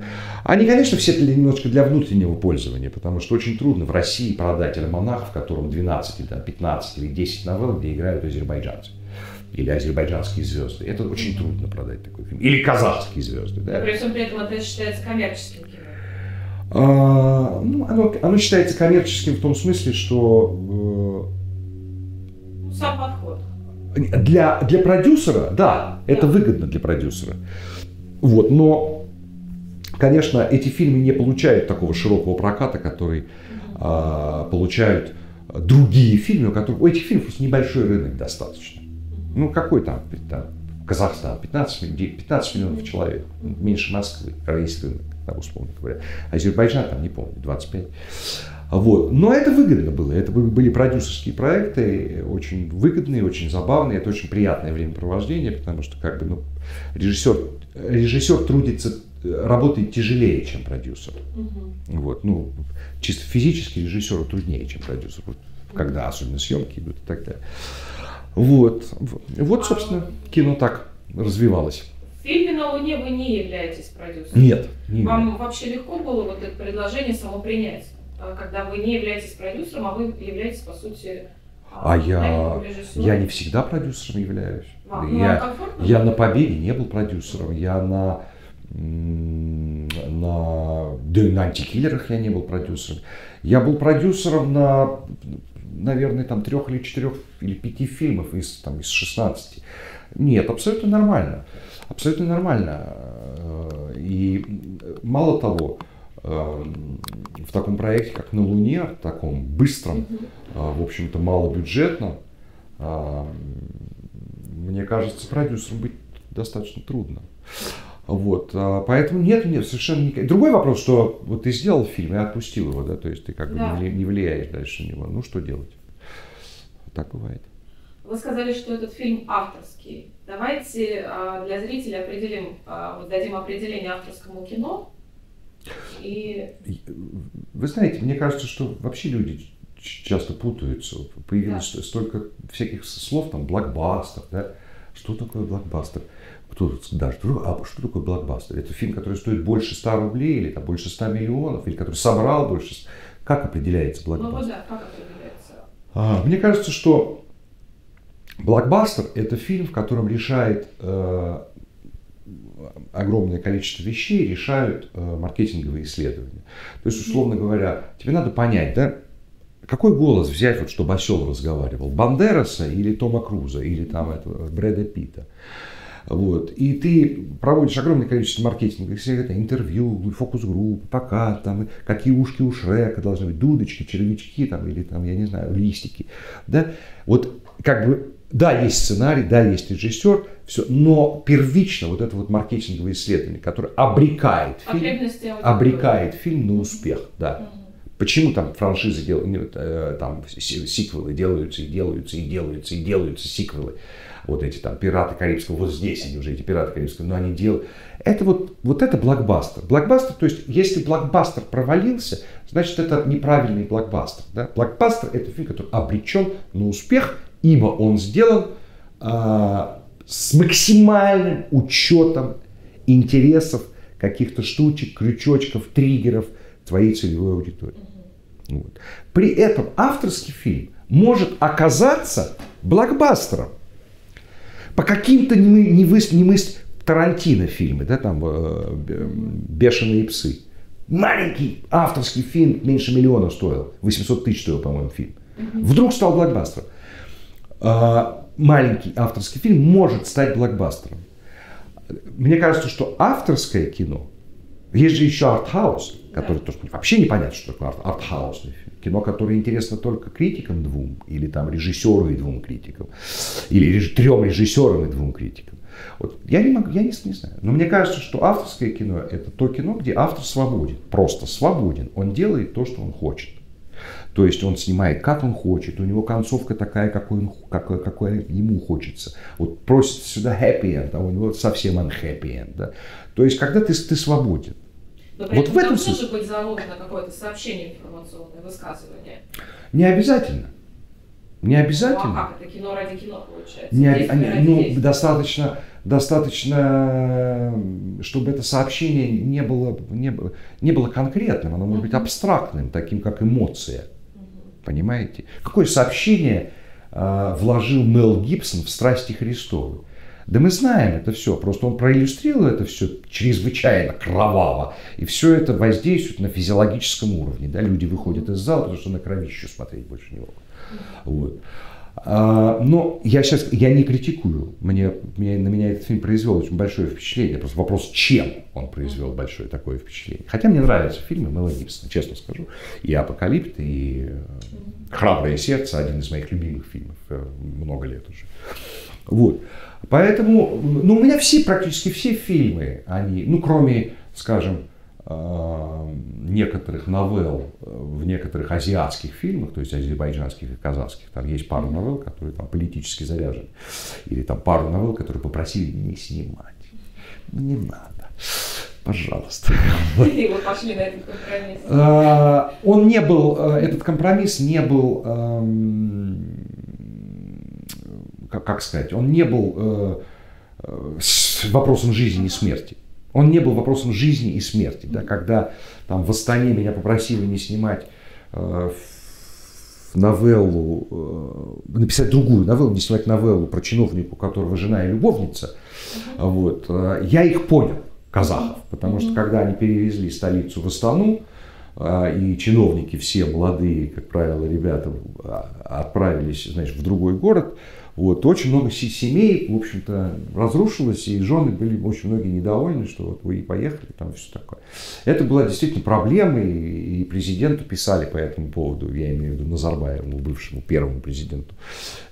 Они, конечно, все для, немножко для внутреннего пользования, потому что очень трудно в России продать альманах, в котором 12, или 15 или 10 новелл, где играют азербайджанцы или азербайджанские звезды. Это очень трудно продать такой фильм. Или казахские звезды. Да? При всем при этом это считается коммерческим. А, ну, оно, оно считается коммерческим в том смысле, что... Э, Сам подход. Для, для продюсера, да, это да. выгодно для продюсера. Вот, но, конечно, эти фильмы не получают такого широкого проката, который а, получают другие фильмы, у которых у этих фильмов просто небольшой рынок достаточно. Ну, какой там, там Казахстан, 15, 15 миллионов человек, меньше Москвы, есть рынок там, условно говоря. Азербайджан, там, не помню, 25. Вот. Но это выгодно было. Это были продюсерские проекты, очень выгодные, очень забавные. Это очень приятное времяпровождение, потому что как бы, ну, режиссер, режиссер трудится, работает тяжелее, чем продюсер. Угу. Вот. Ну, чисто физически режиссеру труднее, чем продюсер. Когда особенно съемки идут и так далее. Вот. Вот, собственно, кино так развивалось фильме «На Луне» вы не являетесь продюсером? Нет. Не Вам являюсь. вообще легко было вот это предложение само принять, а, когда вы не являетесь продюсером, а вы являетесь, по сути, а, а я, я не всегда продюсером являюсь. А, ну, я, а я на «Побеге» не был продюсером, я на, на, да, на «Антикиллерах» я не был продюсером. Я был продюсером на, наверное, там трех или четырех или пяти фильмов из, там, из 16. Нет, абсолютно нормально абсолютно нормально. Э, и мало того, э, в таком проекте, как на Луне, таком быстром, э, в общем-то, малобюджетном, мне кажется, продюсером быть достаточно трудно. Вот, поэтому нет, нет, совершенно никак. Другой вопрос, что вот ты сделал фильм и отпустил его, да, то есть ты как бы Да. вли- не влияешь дальше на него. Ну, что делать? Так бывает. Вы сказали, что этот фильм авторский. Давайте а, для зрителей определим, а, вот дадим определение авторскому кино. И Вы знаете, мне кажется, что вообще люди часто путаются. Появилось столько всяких слов, там, блокбастер, да? Что такое блокбастер? Кто тут даже, а что такое блокбастер? Это фильм, который стоит больше 100 рублей, или там больше 100 миллионов, или который собрал больше... Как определяется ну блокбастер? вот да, как определяется? А, Мне кажется, что блокбастер – это фильм, в котором решает э, огромное количество вещей, решают э, маркетинговые исследования. То есть, условно говоря, тебе надо понять, да, какой голос взять, вот, чтобы осел разговаривал, Бандераса или Тома Круза, или там этого Брэда Питта. Вот. И ты проводишь огромное количество маркетинговых исследований, интервью, фокус-групп, пока там, какие ушки у Шрека должны быть, дудочки, червячки там, или там, я не знаю, листики. Да? Вот как бы, да, есть сценарий, да, есть режиссер, все, но первично вот это вот маркетинговое исследование, которое обрекает фильм, обрекает фильм на успех, да. Почему там франшизы делают, э, там си- сиквелы делаются и делаются и делаются и делаются сиквелы. Вот эти там пираты Карибского, вот здесь они уже эти пираты Карибского, но они делают. Это вот, вот это блокбастер. Блокбастер, то есть если блокбастер провалился, значит это неправильный блокбастер. Да? Блокбастер это фильм, который обречен на успех, ибо он сделан а, с максимальным учетом интересов каких-то штучек, крючочков, триггеров твоей целевой аудитории. Вот. При этом авторский фильм может оказаться блокбастером. По каким-то немы- невыс- немыс- Тарантино фильмы, да, там э, «Бешеные псы». Маленький авторский фильм, меньше миллиона стоил, 800 тысяч стоил, по-моему, фильм. Вдруг стал блокбастером. А, Маленький авторский фильм может стать блокбастером. Мне кажется, что авторское кино, есть же еще артхаус, который тоже вообще непонятно, что такое арт- артхаусный фильм. Кино, которое интересно только критикам двум, или там режиссеру и двум критикам, или реж- трем режиссерам и двум критикам. Вот. Я не могу, я не, не знаю. Но мне кажется, что авторское кино – это то кино, где автор свободен, просто свободен. Он делает то, что он хочет. То есть он снимает, как он хочет, у него концовка такая, какой, он, какой, какой ему хочется. Вот просит сюда happy end, а у него совсем unhappy end. Да? То есть когда ты, ты свободен. Но Вот в этом смысле. может быть заложено какое-то сообщение информационное, высказывание. Не обязательно. Не Ну, а обязательно. как это кино ради кино получается? Не, они- ради ну, действия. достаточно, достаточно, чтобы это сообщение не было, не, было- не было конкретным, оно может быть абстрактным, таким как эмоция. Понимаете? Какое сообщение а, вложил Мел Гибсон в «Страсти Христовы»? Да мы знаем это все, просто он проиллюстрировал это все чрезвычайно кроваво, и все это воздействует на физиологическом уровне. Да? Люди выходят из зала, потому что на кровищу смотреть больше не могут. Вот. А, но я сейчас, я не критикую, мне, мне- на меня этот фильм произвел очень большое впечатление, просто вопрос, чем он произвел большое такое впечатление. Хотя мне нравятся фильмы Мэла Гибсона, честно скажу, и «Апокалипт», и э, «Храброе сердце», один из моих любимых фильмов, э, много лет уже. Вот. Поэтому, ну, у меня все, практически все фильмы, они, ну, кроме, скажем, э, некоторых новелл э, в некоторых азиатских фильмах, то есть азербайджанских и казахских, там есть пару новелл, которые там политически заряжены, или там пару новелл, которые попросили не снимать. Не надо, пожалуйста. И вы пошли на этот компромисс. А, Он не был, э, этот компромисс не был, эм, как, как сказать, он не был э, э, с вопросом жизни и смерти. Он не был вопросом жизни и смерти. Да, когда там в Астане меня попросили не снимать э, новеллу, э, написать другую новеллу, не снимать новеллу про чиновника, у которого жена и любовница, вот, э, я их понял, казахов, потому что когда они перевезли столицу в Астану, а, и чиновники все молодые, как правило, ребята, а, отправились, значит, в другой город, вот, очень много семей, в общем-то, разрушилось, и жены были очень многие недовольны, что вот вы и поехали, там все такое. Это была действительно проблема, и, президенту писали по этому поводу, я имею в виду Назарбаеву, бывшему первому президенту.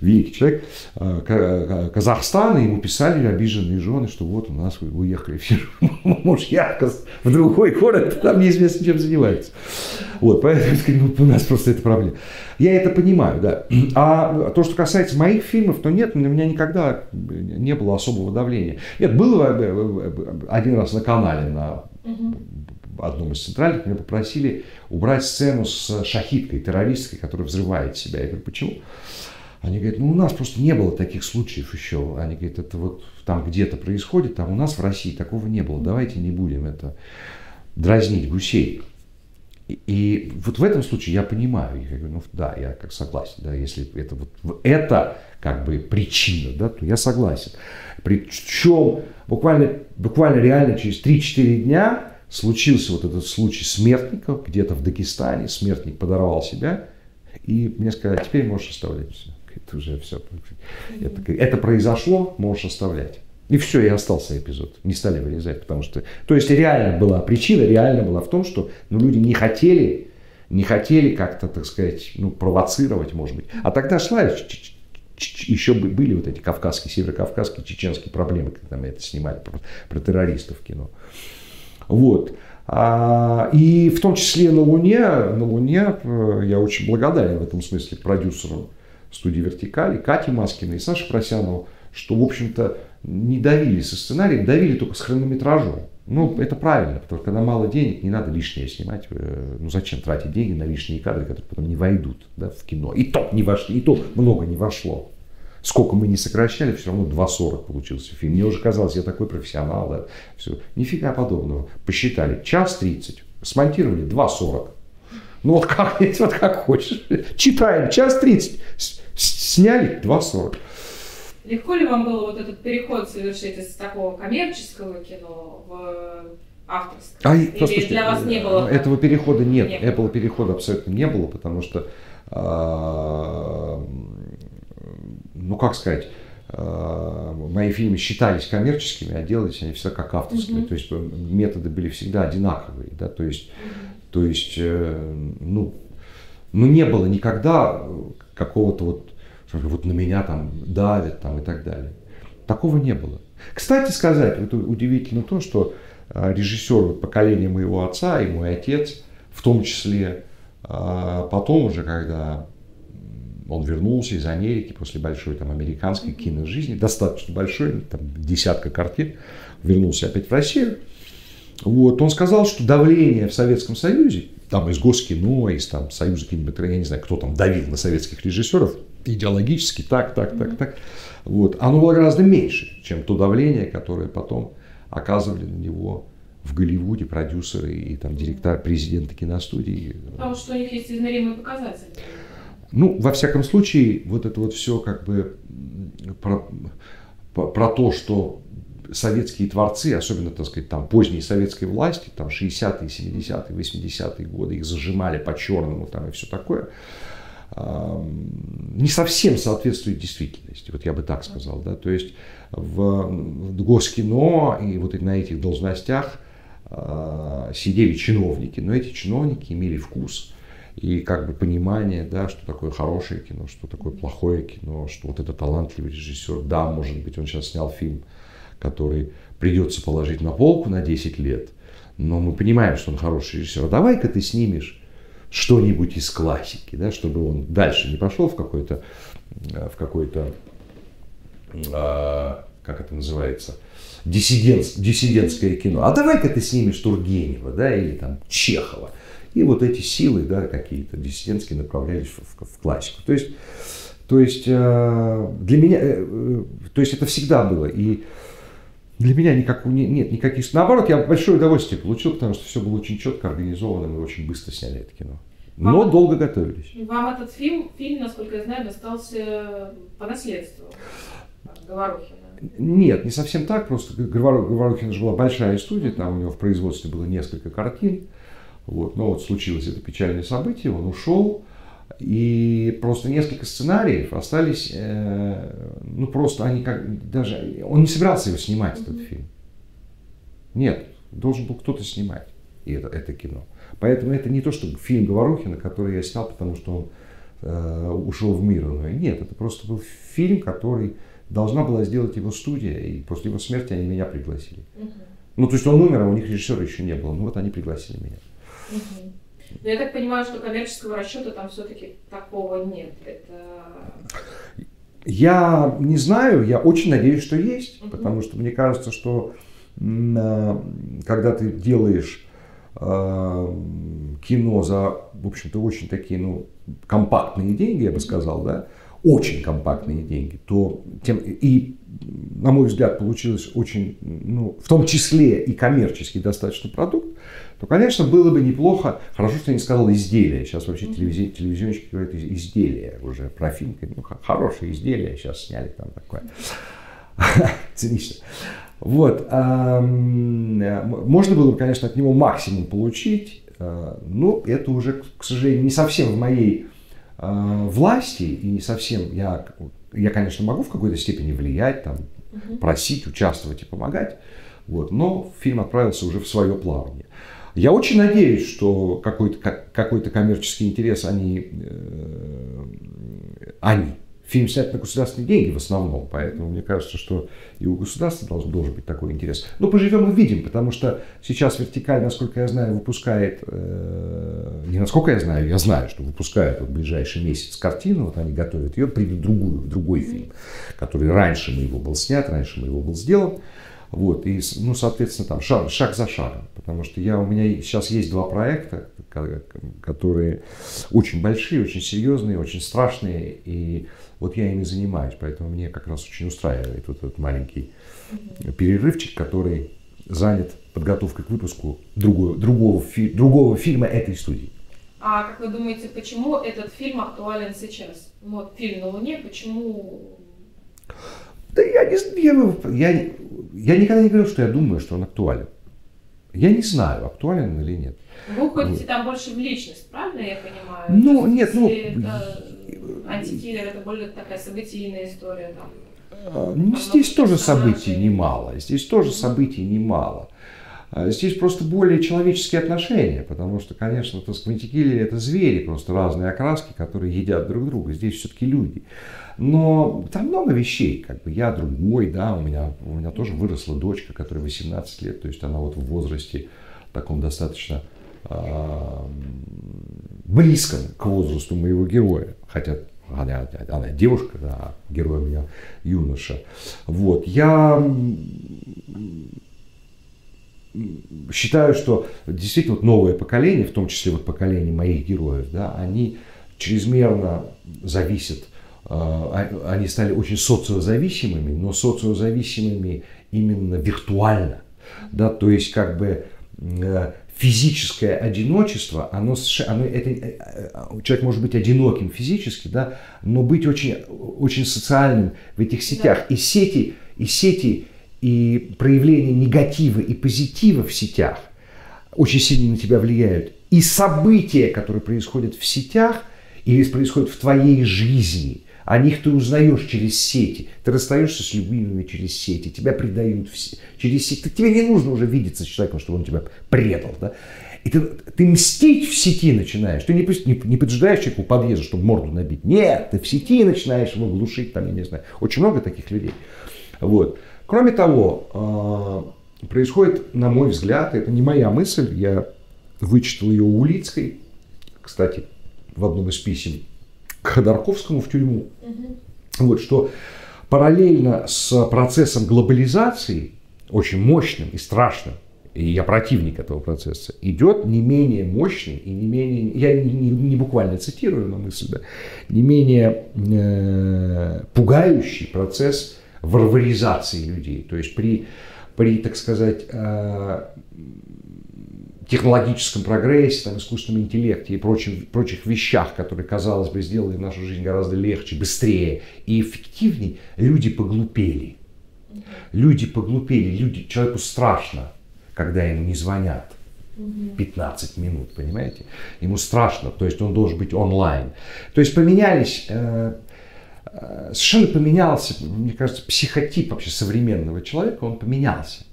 Великий человек э, Казахстана, ему писали обиженные жены, что вот у нас вы уехали *laughs* муж Яркос в другой город, там неизвестно чем занимается. Вот, поэтому ну, у нас просто это проблема. Я это понимаю, да. А то, что касается моих фильмов, то нет, на меня никогда не было особого давления. Нет, было э, э, один раз на канале, на одном из центральных, меня попросили убрать сцену с шахидкой, террористкой, которая взрывает себя. Я говорю, почему? Они говорят, ну у нас просто не было таких случаев еще. Они говорят, это вот там где-то происходит, там у нас в России такого не было. Давайте не будем это дразнить гусей. И, вот в этом случае я понимаю, я говорю, ну да, я как согласен, да, если это вот это как бы причина, да, то я согласен. Причем буквально, буквально реально через 3-4 дня случился вот этот случай смертников где-то в Дагестане, смертник подорвал себя, и мне сказали, теперь можешь оставлять все. Это уже все. Это, это произошло, можешь оставлять. И все, и остался эпизод. Не стали вырезать, потому что... То есть реально была причина, реально была в том, что ну, люди не хотели, не хотели как-то, так сказать, ну, провоцировать, может быть. А тогда шла еще были вот эти кавказские, северокавказские, чеченские проблемы, когда мы это снимали про, про террористов в кино. Вот. А, и в том числе на Луне, на Луне э, я очень благодарен в этом смысле продюсеру студии «Вертикали», Кате Маскиной и Саше Просянову, что, в общем-то, не давили со сценарием, давили только с хронометражом. Ну, это правильно, потому что когда мало денег, не надо лишнее снимать. Э, ну, зачем тратить деньги на лишние кадры, которые потом не войдут да, в кино. И то не вошли, и то много не вошло. Сколько мы не сокращали, все равно 2.40 получился фильм. Мне уже казалось, я такой профессионал. Да, все. Нифига подобного. Посчитали, час 30, смонтировали 2.40. Ну вот как, *laughs* вот как хочешь. Читаем, час 30, сняли 2.40. Легко ли вам было вот этот переход совершить из такого коммерческого кино в авторское? А, Или послушайте, для вас не было? Этого перехода нет, не этого перехода абсолютно не было, потому что, а, ну как сказать, а, мои фильмы считались коммерческими, а делались они всегда как авторские. Угу. То есть методы были всегда одинаковые. Да? То есть, угу. то есть э, ну, ну, не было никогда какого-то вот что вот на меня там давят там, и так далее. Такого не было. Кстати сказать, это удивительно то, что а, режиссер поколения моего отца и мой отец, в том числе а, потом уже, когда он вернулся из Америки после большой там, американской киножизни, достаточно большой, там десятка картин, вернулся опять в Россию. Вот, он сказал, что давление в Советском Союзе, там из Госкино, из там, Союза кинематографии, я не знаю, кто там давил на советских режиссеров, идеологически так, так, так, так. Вот. Оно было гораздо меньше, чем то давление, которое потом оказывали на него в Голливуде продюсеры и там директор, президенты киностудии. Потому что у них есть измеримые показатели. Ну, во всяком случае, вот это вот все как бы про, про то, что советские творцы, особенно, так сказать, там поздние советской власти, там 60-е, 70-е, 80-е годы, их зажимали по-черному там и все такое, не совсем соответствует действительности, вот я бы так сказал, да, то есть в, Госкино и вот на этих должностях э, сидели чиновники, но эти чиновники имели вкус и как бы понимание, да, что такое хорошее кино, что такое плохое кино, что вот это талантливый режиссер, да, может быть, он сейчас снял фильм, который придется положить на полку на 10 лет, но мы понимаем, что он хороший режиссер, а давай-ка ты снимешь что-нибудь из классики, да, чтобы он дальше не пошел в какой-то, э, в какой-то, а, как это называется, диссидент, диссидентское кино. А давай-ка ты снимешь Тургенева, да, или там Чехова. И вот эти силы, да, какие-то диссидентские направлялись в, в, в классику. То есть, то есть э, для меня, э, то есть это всегда было. И для меня никак, нет никаких... Наоборот, я большое удовольствие получил, потому что все было очень четко организовано, мы очень быстро сняли это кино. Но вам, долго готовились. Вам этот фильм, фильм, насколько я знаю, достался по наследству Говорухина. Нет, не совсем так, просто Говорухина же была большая студия, там у него в производстве было несколько картин, вот, но вот случилось это печальное событие, он ушел, И просто несколько сценариев остались, э, ну просто они как даже, он не собирался его снимать, этот фильм. Нет, должен был кто-то снимать и это, это кино. Поэтому это не то, что фильм Говорухина, который я снял, потому что он э, ушел в мир. Нет, это просто был фильм, который должна была сделать его студия, и после его смерти они меня пригласили. Угу. Ну, то есть он умер, а у них режиссера еще не было. Ну вот они пригласили меня. Угу. Но я так понимаю, что коммерческого расчета там все-таки такого нет. Это... Я не знаю, я очень надеюсь, что есть, угу. потому что мне кажется, что а, когда ты делаешь э, кино за, в общем-то, очень такие, ну, компактные деньги, я бы сказал, да, очень компактные деньги, то тем и, на мой взгляд, получилось очень, ну, в том числе и коммерческий достаточно продукт, то, конечно, было бы неплохо, хорошо, что я не сказал изделие, сейчас вообще телевизи, телевизионщики говорят изделие уже про фильм, ну, хорошее изделие сейчас сняли там такое, *laughs* цинично. Вот, можно было бы, конечно, от него максимум получить, а, но это уже, к сожалению, не совсем в моей власти и не совсем я, я, конечно, могу в какой-то степени влиять, там, угу. просить, участвовать и помогать, вот, но фильм отправился уже в свое плавание. Я очень надеюсь, что какой-то какой коммерческий интерес они, э, они фильм снят на государственные деньги в основном, поэтому мне кажется, что и у государства должен, должен быть такой интерес. Но поживем и видим, потому что сейчас вертикаль, насколько я знаю, выпускает, э, не насколько я знаю, я знаю, что выпускают вот в ближайший месяц картину, вот они готовят ее, придет другую, другой фильм, который раньше мы его был снят, раньше мы его был сделан. Вот, и, ну, соответственно, там шаг, шаг за шагом, потому что я, у меня сейчас есть два проекта, которые очень большие, очень серьезные, очень страшные, и вот я ими занимаюсь, поэтому мне как раз очень устраивает вот этот маленький перерывчик, который занят подготовкой к выпуску другого, другого, фи, другого фильма этой студии. А как вы думаете, почему этот фильм актуален сейчас? Вот фильм на Луне, почему? Да я не я, я, я никогда не говорил, что я думаю, что он актуален. Я не знаю, актуален он или нет. Вы уходите вот. там больше в личность, правильно я понимаю? Ну, нет, ну... Это антикиллер это более такая событийная история там. А, ну, здесь тоже событий немало. Здесь тоже событий немало. А, здесь просто более человеческие отношения, потому что, конечно, то антикиллеры это звери, просто разные окраски, которые едят друг друга. Здесь все-таки люди. Но там много вещей, как бы я другой, да, у меня, у меня тоже выросла дочка, которая 18 лет, то есть она вот в возрасте таком достаточно э, близком к возрасту моего героя, хотя она, она девушка, да, герой у меня юноша. Вот, я считаю, что действительно вот новое поколение, в том числе вот поколение моих героев, да, они чрезмерно зависят, э, они стали очень социозависимыми, но социозависимыми именно виртуально, да, то есть как бы э, физическое одиночество, оно, оно это, э, э, человек может быть одиноким физически, да, но быть очень, очень социальным в этих сетях. Да. И сети, и сети, и проявление негатива и позитива в сетях очень сильно на тебя влияют. И события, которые происходят в сетях или происходят в твоей жизни – о них ты узнаешь через сети. Ты расстаешься с любимыми через сети, тебя предают все, через сети. Тебе не нужно уже видеться с человеком, чтобы он тебя предал. Да? И ты, ты мстить в сети начинаешь. Ты не, не, не поджидаешь человеку подъезда, чтобы морду набить. Нет, ты в сети начинаешь его глушить, там, я не знаю. Очень много таких людей. Вот. Кроме того, а, происходит, на мой взгляд, это не моя мысль, я вычитал ее у Улицкой, кстати, в одном из писем к Ходорковскому в тюрьму. Угу. Вот, что параллельно с процессом глобализации, очень мощным и страшным, и я противник этого процесса, идет не менее мощный и не менее, я не, не, не буквально цитирую, но мысль, да, не менее э, пугающий процесс варваризации людей. То есть при, при так сказать, э, технологическом прогрессе, там, искусственном интеллекте и прочих, прочих вещах, которые, казалось бы, сделали нашу жизнь гораздо легче, быстрее и эффективнее, люди поглупели. Люди поглупели, люди, человеку страшно, когда ему не звонят. 15 минут, понимаете? Ему страшно, то есть он должен быть онлайн. То есть поменялись, э, э, совершенно поменялся, мне кажется, психотип вообще современного человека, он поменялся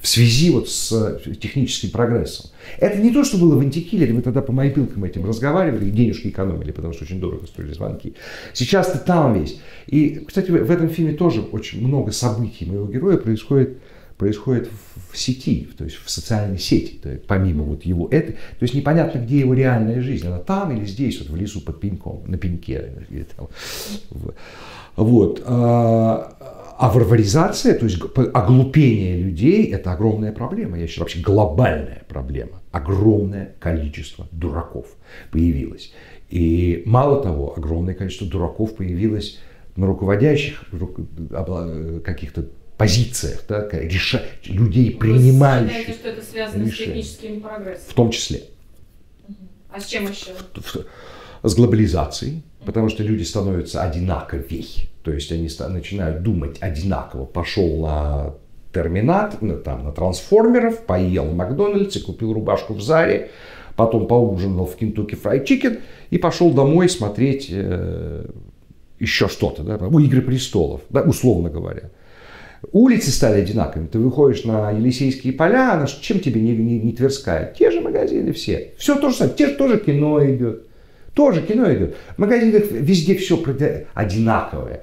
в связи вот с э, техническим прогрессом. Это не то, что было в антикиллере, мы тогда по мобилкам этим разговаривали и денежки экономили, потому что очень дорого стоили звонки. Сейчас ты там весь. И, кстати, в этом фильме тоже очень много событий моего героя происходит происходит в сети, то есть в социальной сети, то есть помимо вот его это, то есть непонятно, где его реальная жизнь, она там или здесь, вот в лесу под пеньком, на пеньке. Вот. А, варваризация, то есть оглупение людей, это огромная проблема. Я считаю, вообще глобальная проблема. Огромное количество дураков появилось. И мало того, огромное количество дураков появилось на руководящих каких-то позициях, да, реша... людей, принимающих. Вы считаете, что это связано решения. с техническим прогрессом? В том числе. А с чем еще? С глобализацией, потому что люди становятся одинаковей. То есть они начинают думать одинаково. Пошел на терминат, ну, там, на трансформеров, поел в Макдональдсе, купил рубашку в Заре, потом поужинал в Kentucky Fried Chicken и пошел домой смотреть э, еще что-то, да, у «Игры престолов», да, условно говоря. Улицы стали одинаковыми. Ты выходишь на Елисейские поля, она, чем тебе не, не, не Тверская? Те же магазины все. Все то же самое. Те же тоже кино идет. Тоже кино идет. В магазинах везде все одинаковое.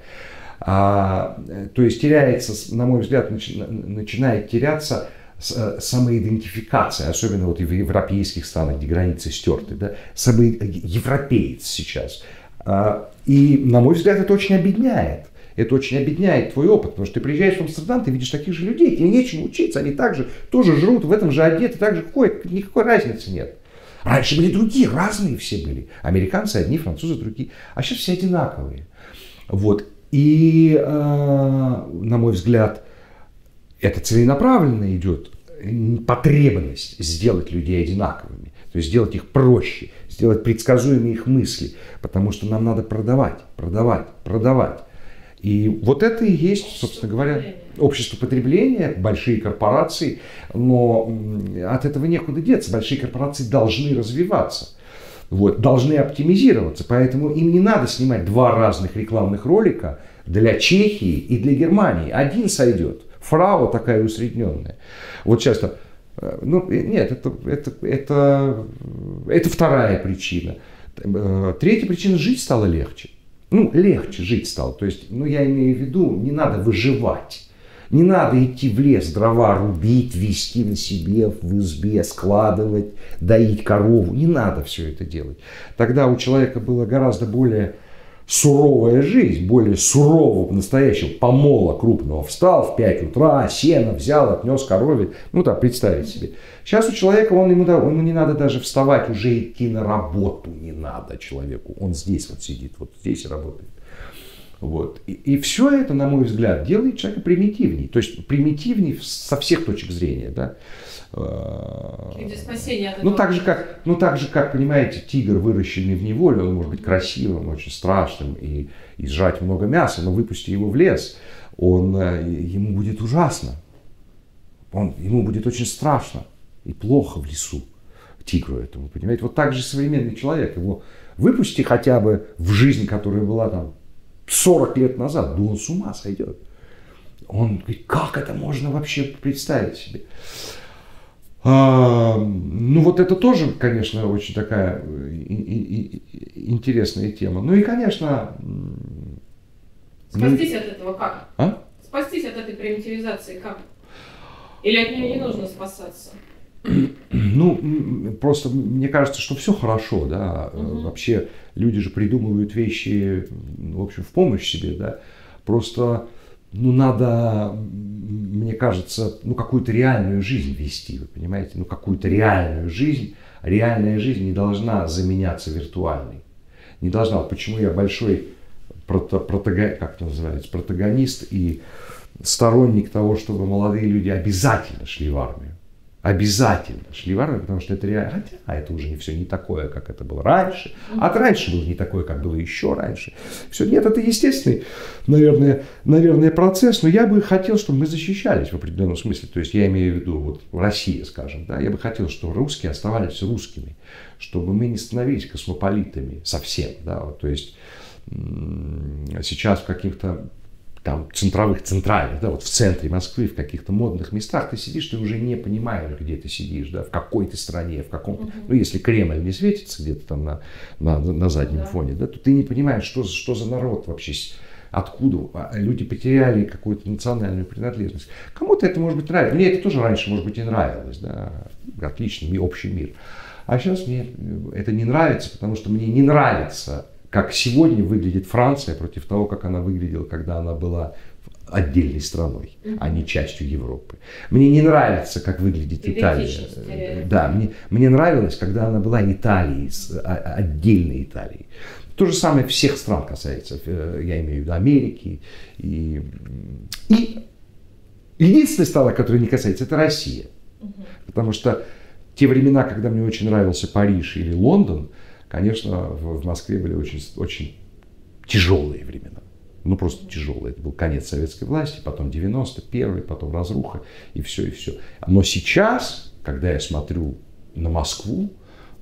А, то есть теряется, на мой взгляд, начи, начинает теряться э, самоидентификация, особенно вот в европейских странах, где границы стерты, да, европеец сейчас. А, и, на мой взгляд, это очень объединяет. Это очень объединяет твой опыт, потому что ты приезжаешь в Амстердам, ты видишь таких же людей, тебе нечему учиться, они также тоже жрут, в этом же одеты, так же ходят, никакой разницы нет. Раньше были другие, разные все были. Американцы одни, французы другие. А сейчас все одинаковые. Вот. И, э, на мой взгляд, это целенаправленно идет потребность сделать людей одинаковыми. То есть сделать их проще, сделать предсказуемые их мысли. Потому что нам надо продавать, продавать, продавать. И вот это и есть, собственно говоря, общество потребления, большие корпорации, но от этого некуда деться. Большие корпорации должны развиваться, вот, должны оптимизироваться, поэтому им не надо снимать два разных рекламных ролика для Чехии и для Германии. Один сойдет. Фрау такая усредненная. Вот часто, э, ну, нет, это, это, это, это вторая причина. Э, третья причина, жить стало легче ну, легче жить стало. То есть, ну, я имею в виду, не надо выживать. Не надо идти в лес, дрова рубить, вести на себе в избе, складывать, доить корову. Не надо все это делать. Тогда у человека было гораздо более суровая жизнь, более сурового, настоящего помола крупного. Встал в 5 утра, сено взял, отнес корове. Ну так, представить себе. Сейчас у человека, он, ему, ему не надо даже вставать, уже идти на работу не надо человеку. Он здесь вот сидит, вот здесь работает. Вот. И, и все это, на мой взгляд, делает человека примитивней. То есть примитивней со всех точек зрения. Да? От ну, так же, как, ну, так же, как, понимаете, тигр, выращенный в неволе, он может быть красивым, очень страшным и, и сжать много мяса, но выпусти его в лес, он, э, ему будет ужасно. Он, ему будет очень страшно и плохо в лесу тигру этому, понимаете? Вот так же современный человек, его выпусти хотя бы в жизнь, которая была там 40 лет назад, да он с ума сойдет. Он говорит, как это можно вообще представить себе? А, ну вот это тоже, конечно, очень такая интересная тема. Ну и, конечно... Спастись ну... от этого как? А? Спастись от этой примитивизации как? Или от нее не нужно спасаться? Ну, просто мне кажется, что все хорошо, да. Угу. Вообще люди же придумывают вещи, в общем, в помощь себе, да. Просто, ну, надо, мне кажется, ну, какую-то реальную жизнь вести, вы понимаете? Ну, какую-то реальную жизнь. Реальная жизнь не должна заменяться виртуальной. Не должна. Почему я большой прото, протага, как это называется, протагонист и сторонник того, чтобы молодые люди обязательно шли в армию обязательно шли в армию, потому что это реально, хотя это уже не все не такое, как это было раньше, а раньше было не такое, как было еще раньше. Все, нет, это естественный, наверное, наверное, процесс, но я бы хотел, чтобы мы защищались в определенном смысле, то есть я имею в виду вот Россия, скажем, да, я бы хотел, чтобы русские оставались русскими, чтобы мы не становились космополитами совсем, да, вот, то есть сейчас в каких-то там центровых, центральных, да, вот в центре Москвы, в каких-то модных местах, ты сидишь, ты уже не понимаешь, где ты сидишь, да, в какой ты стране, в каком, угу. ну, если Кремль не светится где-то там на, на, на заднем да. фоне, да, то ты не понимаешь, что, что за народ вообще, откуда а, люди потеряли какую-то национальную принадлежность. Кому-то это может быть нравится, мне это тоже раньше, может быть, и нравилось, да, отличный общий мир. А сейчас мне это не нравится, потому что мне не нравится как сегодня выглядит Франция против того, как она выглядела, когда она была отдельной страной, mm-hmm. а не частью Европы. Мне не нравится, как выглядит Италия. Да, мне, мне нравилось, когда она была Италией, а, отдельной Италией. То же самое всех стран касается, э, я имею в виду Америки. И, и единственная страна, которая не касается, это Россия. Угу. Потому что те времена, когда мне очень нравился Париж или Лондон, конечно, в, Москве были очень, очень тяжелые времена. Ну, просто тяжелые. Это был конец советской власти, потом 91-й, потом разруха, и все, и все. Но сейчас, когда я смотрю на Москву,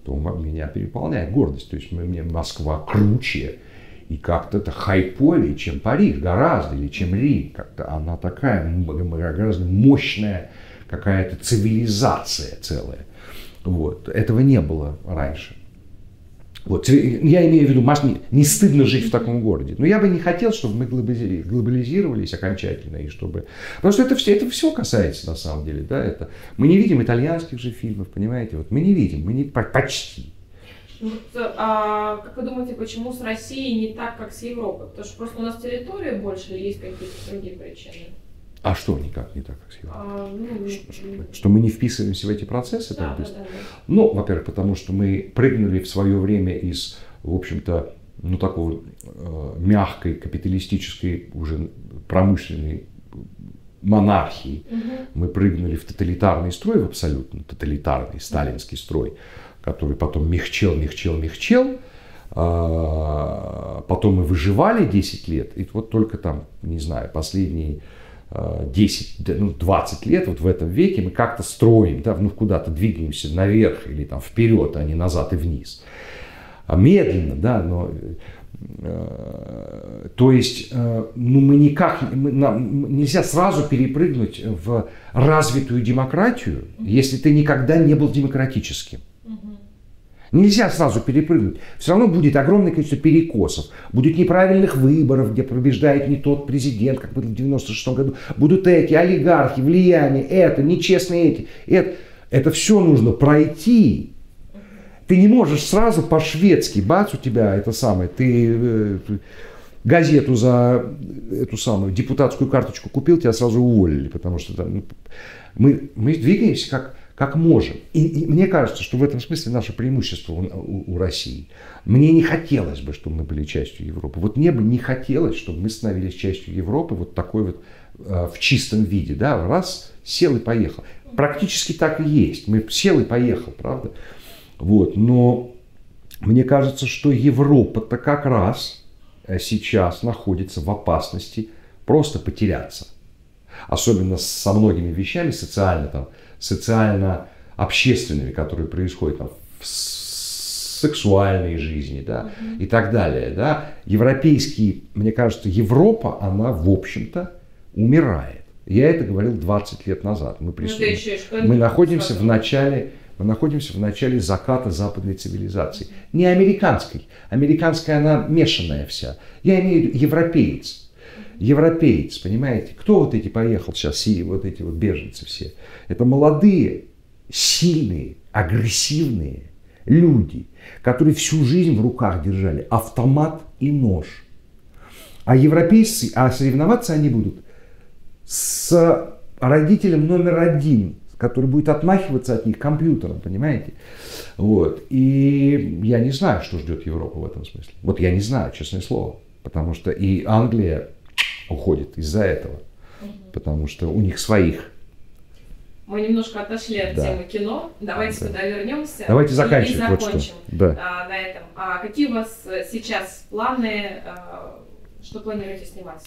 то меня переполняет гордость. То есть мне Москва круче и как-то это хайповее, чем Париж, гораздо, или чем Рим. Как-то она такая гораздо мощная какая-то цивилизация целая. Вот. Этого не было раньше. Вот. Я имею в виду, Маш, не, не стыдно жить в таком городе. Но я бы не хотел, чтобы мы глобализировались окончательно. И чтобы... Потому что это все, это все касается на самом деле. Да? Это... Мы не видим итальянских же фильмов, понимаете? Вот мы не видим, мы не почти. Вот, а как вы думаете, почему с Россией не так, как с Европой? Потому что просто у нас территория больше или есть какие-то другие причины? А что никак не так, как с Европой? А, ну, что, что мы не вписываемся в эти процессы да, так быстро? Да, да, да. Ну, во-первых, потому что мы прыгнули в свое время из, в общем-то, ну, такой э, мягкой, капиталистической, уже промышленной монархии. Угу. Мы прыгнули в тоталитарный строй, в абсолютно тоталитарный сталинский строй, который потом мягчел, мягчел, мягчел. А, потом мы выживали 10 лет, и вот только там, не знаю, последние 10, ну, 20 лет вот в этом веке мы как-то строим, да, ну, куда-то двигаемся наверх или там вперед, а не назад и вниз. А медленно, да, но э, то есть, э, ну, мы никак, мы, нам, нельзя сразу перепрыгнуть в развитую демократию, если ты никогда не был демократическим. Нельзя сразу перепрыгнуть. Все равно будет огромное количество перекосов. Будет неправильных выборов, где побеждает не тот президент, как было в 96 году. Будут эти олигархи, влияние, это, нечестные эти. Это, это все нужно пройти. Ты не можешь сразу по-шведски, бац, у тебя это самое, ты э, газету за эту самую депутатскую карточку купил, тебя сразу уволили, потому что там, ну, мы, мы двигаемся как как можем. И, и мне кажется, что в этом смысле наше преимущество у, у, у России. Мне не хотелось бы, чтобы мы были частью Европы. Вот мне бы не хотелось, чтобы мы становились частью Европы вот такой вот э, в чистом виде. Да? Раз, сел и поехал. Практически так и есть. Мы сел и поехал, правда? Вот. Но мне кажется, что Европа-то как раз э, сейчас находится в опасности просто потеряться. Особенно со многими вещами социально там, социально-общественными, которые происходят там, в сексуальной жизни, да, mm-hmm. и так далее, да. Европейский, мне кажется, Европа, она, в общем-то, умирает. Я это говорил 20 лет назад. Мы, прису... ну, мы находимся в начале мы находимся в начале заката западной цивилизации. Не американской. Американская, она мешанная вся. Я имею в виду европеец европеец, понимаете? Кто вот эти поехал сейчас, и вот эти вот беженцы все? Это молодые, сильные, агрессивные люди, которые всю жизнь в руках держали автомат и нож. А европейцы, а соревноваться они будут с родителем номер один, который будет отмахиваться от них компьютером, понимаете? Вот. И я не знаю, что ждет Европу в этом смысле. Вот я не знаю, честное слово. Потому что и Англия уходит из-за этого. Потому что у них своих Мы немножко отошли от Да. темы кино. Давайте Да. туда вернемся. Давайте заканчивать. И Вот что. закончим Да. а, на этом. А какие у вас э, сейчас планы? а, что планируете снимать?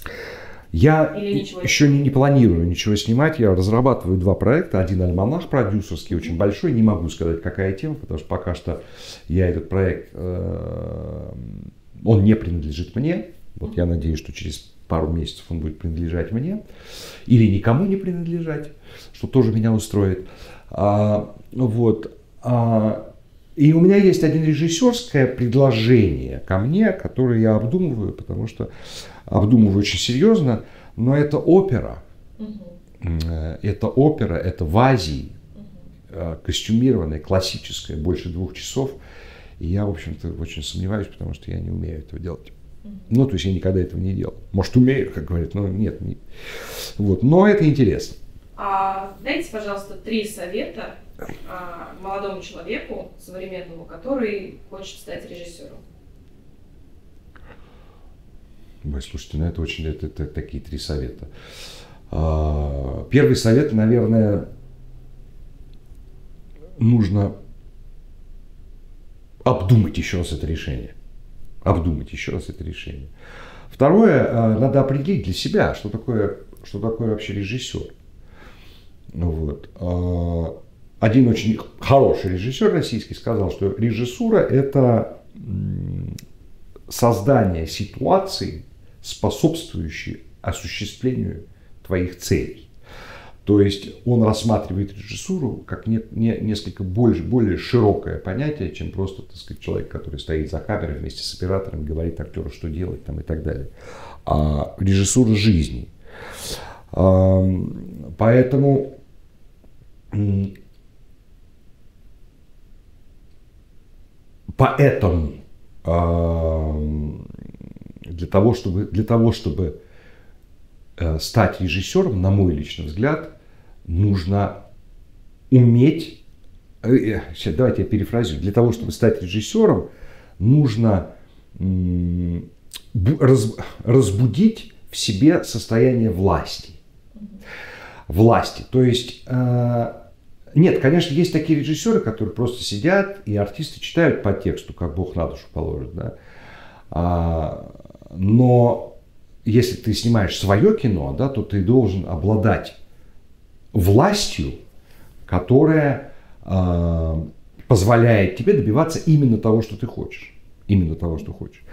Я еще не, не планирую ничего снимать. Я разрабатываю два проекта. Один альманах продюсерский, очень большой. Не могу сказать, какая тема, потому что пока что я этот проект, э, он не принадлежит мне. Вот я надеюсь, что через пару месяцев он будет принадлежать мне. Или никому не принадлежать, что тоже меня устроит. А, вот. А, и у меня есть один режиссерское предложение ко мне, которое я обдумываю, потому что обдумываю очень серьезно, но это опера. Это опера, это в Азии, э, костюмированная, классическая, больше двух часов. И я, в общем-то, очень сомневаюсь, потому что я не умею этого делать. Ну, то есть я никогда этого не делал. Может, умею, как говорят, но нет. Не... Вот. Но это интересно. А, дайте, пожалуйста, три совета а, молодому человеку современному, который хочет стать режиссером. Ой, слушайте, ну это очень это, это такие три совета. А, Первый совет, наверное, нужно обдумать еще раз это решение. Обдумать еще раз это решение. Второе, а, надо определить для себя, что такое, что такое вообще режиссер. Вот. А, Один очень хороший режиссер российский сказал, что режиссура – это создание ситуации, способствующей осуществлению твоих целей. То есть он рассматривает режиссуру как не, не- несколько больше, более широкое понятие, чем просто так сказать, человек, который стоит за камерой вместе с оператором, говорит актеру, что делать там, и так далее. А режиссура жизни. Ам, Поэтому Поэтому для того, чтобы, для того, чтобы э, стать режиссером, на мой личный взгляд, нужно уметь, э, э, сейчас давайте я перефразирую, для того, чтобы стать режиссером, нужно разбудить в себе состояние власти. Власти. То есть, э, нет, конечно, есть такие режиссеры, которые просто сидят, и артисты читают по тексту, как Бог на душу положит, да. А, но если ты снимаешь свое кино, да, то ты должен обладать властью, которая а, позволяет тебе добиваться именно того, что ты хочешь. Именно того, что хочешь.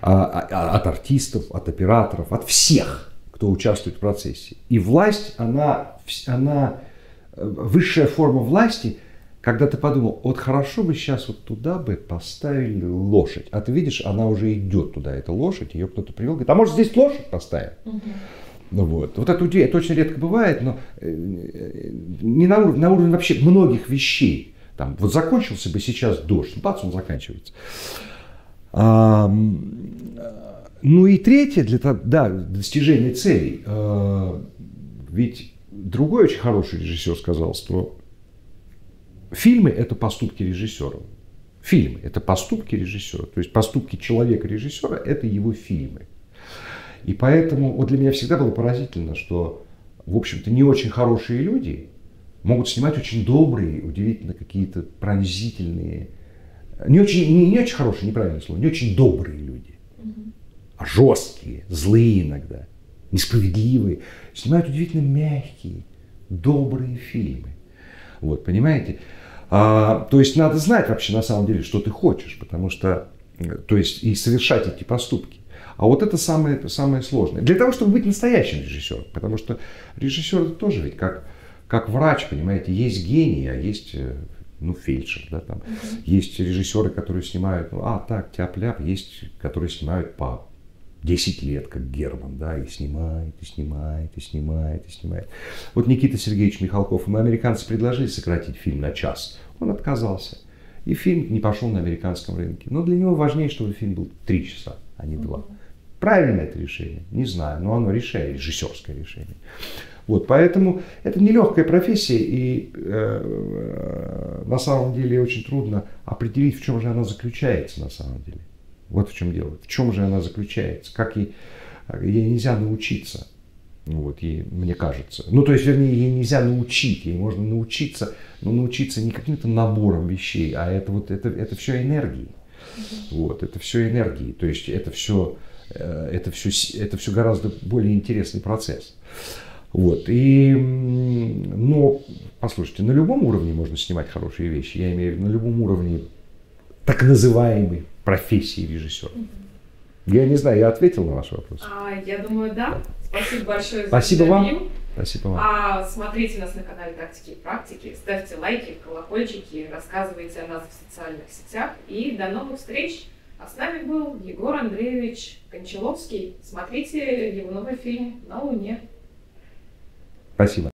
А, а, от артистов, от операторов, от всех, кто участвует в процессе. И власть, она, она э, высшая форма власти, когда ты подумал, вот хорошо бы сейчас вот туда бы поставили лошадь. А ты видишь, она уже идет туда, эта лошадь, ее кто-то привел, говорит, а может здесь лошадь поставим? Ну вот. Вот это, удив- это очень редко бывает, но э, э, не на уровне, на уровне вообще многих вещей. Там, вот закончился бы сейчас дождь, бац, он заканчивается. А, ну и третье, для да, достижения целей. Э, Ведь другой очень хороший режиссер сказал, что фильмы – это поступки режиссера. Фильмы – это поступки режиссера. То есть поступки человека-режиссера – это его фильмы. И поэтому вот для меня всегда было поразительно, что, в общем-то, не очень хорошие люди могут снимать очень добрые, удивительно какие-то пронзительные, не очень, не, не очень хорошие, неправильное слово, не очень добрые люди, а жесткие, злые иногда, несправедливые, снимают удивительно мягкие, добрые фильмы. Вот, понимаете? А, то есть надо знать вообще на самом деле, что ты хочешь, потому что, э, то есть и совершать эти поступки. А вот это самое, самое сложное. Для того, чтобы быть настоящим режиссером. Потому что режиссер это тоже ведь как, как врач, понимаете, есть гений, а есть э, ну, фельдшер, да, там. Есть режиссеры, которые снимают, ну, а, так, тяп-ляп, есть, которые снимают по 10 лет, как Герман, да, и снимает, и снимает, и снимает, и снимает. Вот Никита Сергеевич Михалков, ему американцы предложили сократить фильм на час, он отказался. И фильм не пошел на американском рынке. Но для него важнее, чтобы фильм был 3 часа, а не 2. Правильно это решение? Не знаю, но оно решение, режиссерское решение. Вот, поэтому это нелегкая профессия, и э, э, на самом деле очень трудно определить, в чем же она заключается на самом деле. Вот в чем дело. В чем же она заключается? Как ей, ей нельзя научиться. Ну Вот, ей, мне кажется. Ну, то есть, вернее, ей нельзя научить, ей можно научиться, но научиться не каким-то набором вещей, а это вот, это, это все энергии. Вот, это все энергии, то есть это все, это все, это все гораздо более интересный процесс. Вот, и, но, послушайте, на любом уровне можно снимать хорошие вещи, я имею в виду на любом уровне так называемой профессии режиссера. Я не знаю, я ответил на ваш вопрос. А, я думаю, да. Спасибо большое за Спасибо вам. Спасибо вам. А, смотрите нас на канале Тактики и Практики, ставьте лайки, колокольчики, рассказывайте о нас в социальных сетях. И до новых встреч! А с нами был Егор Андреевич Кончаловский. Смотрите его новый фильм «На Луне». Спасибо.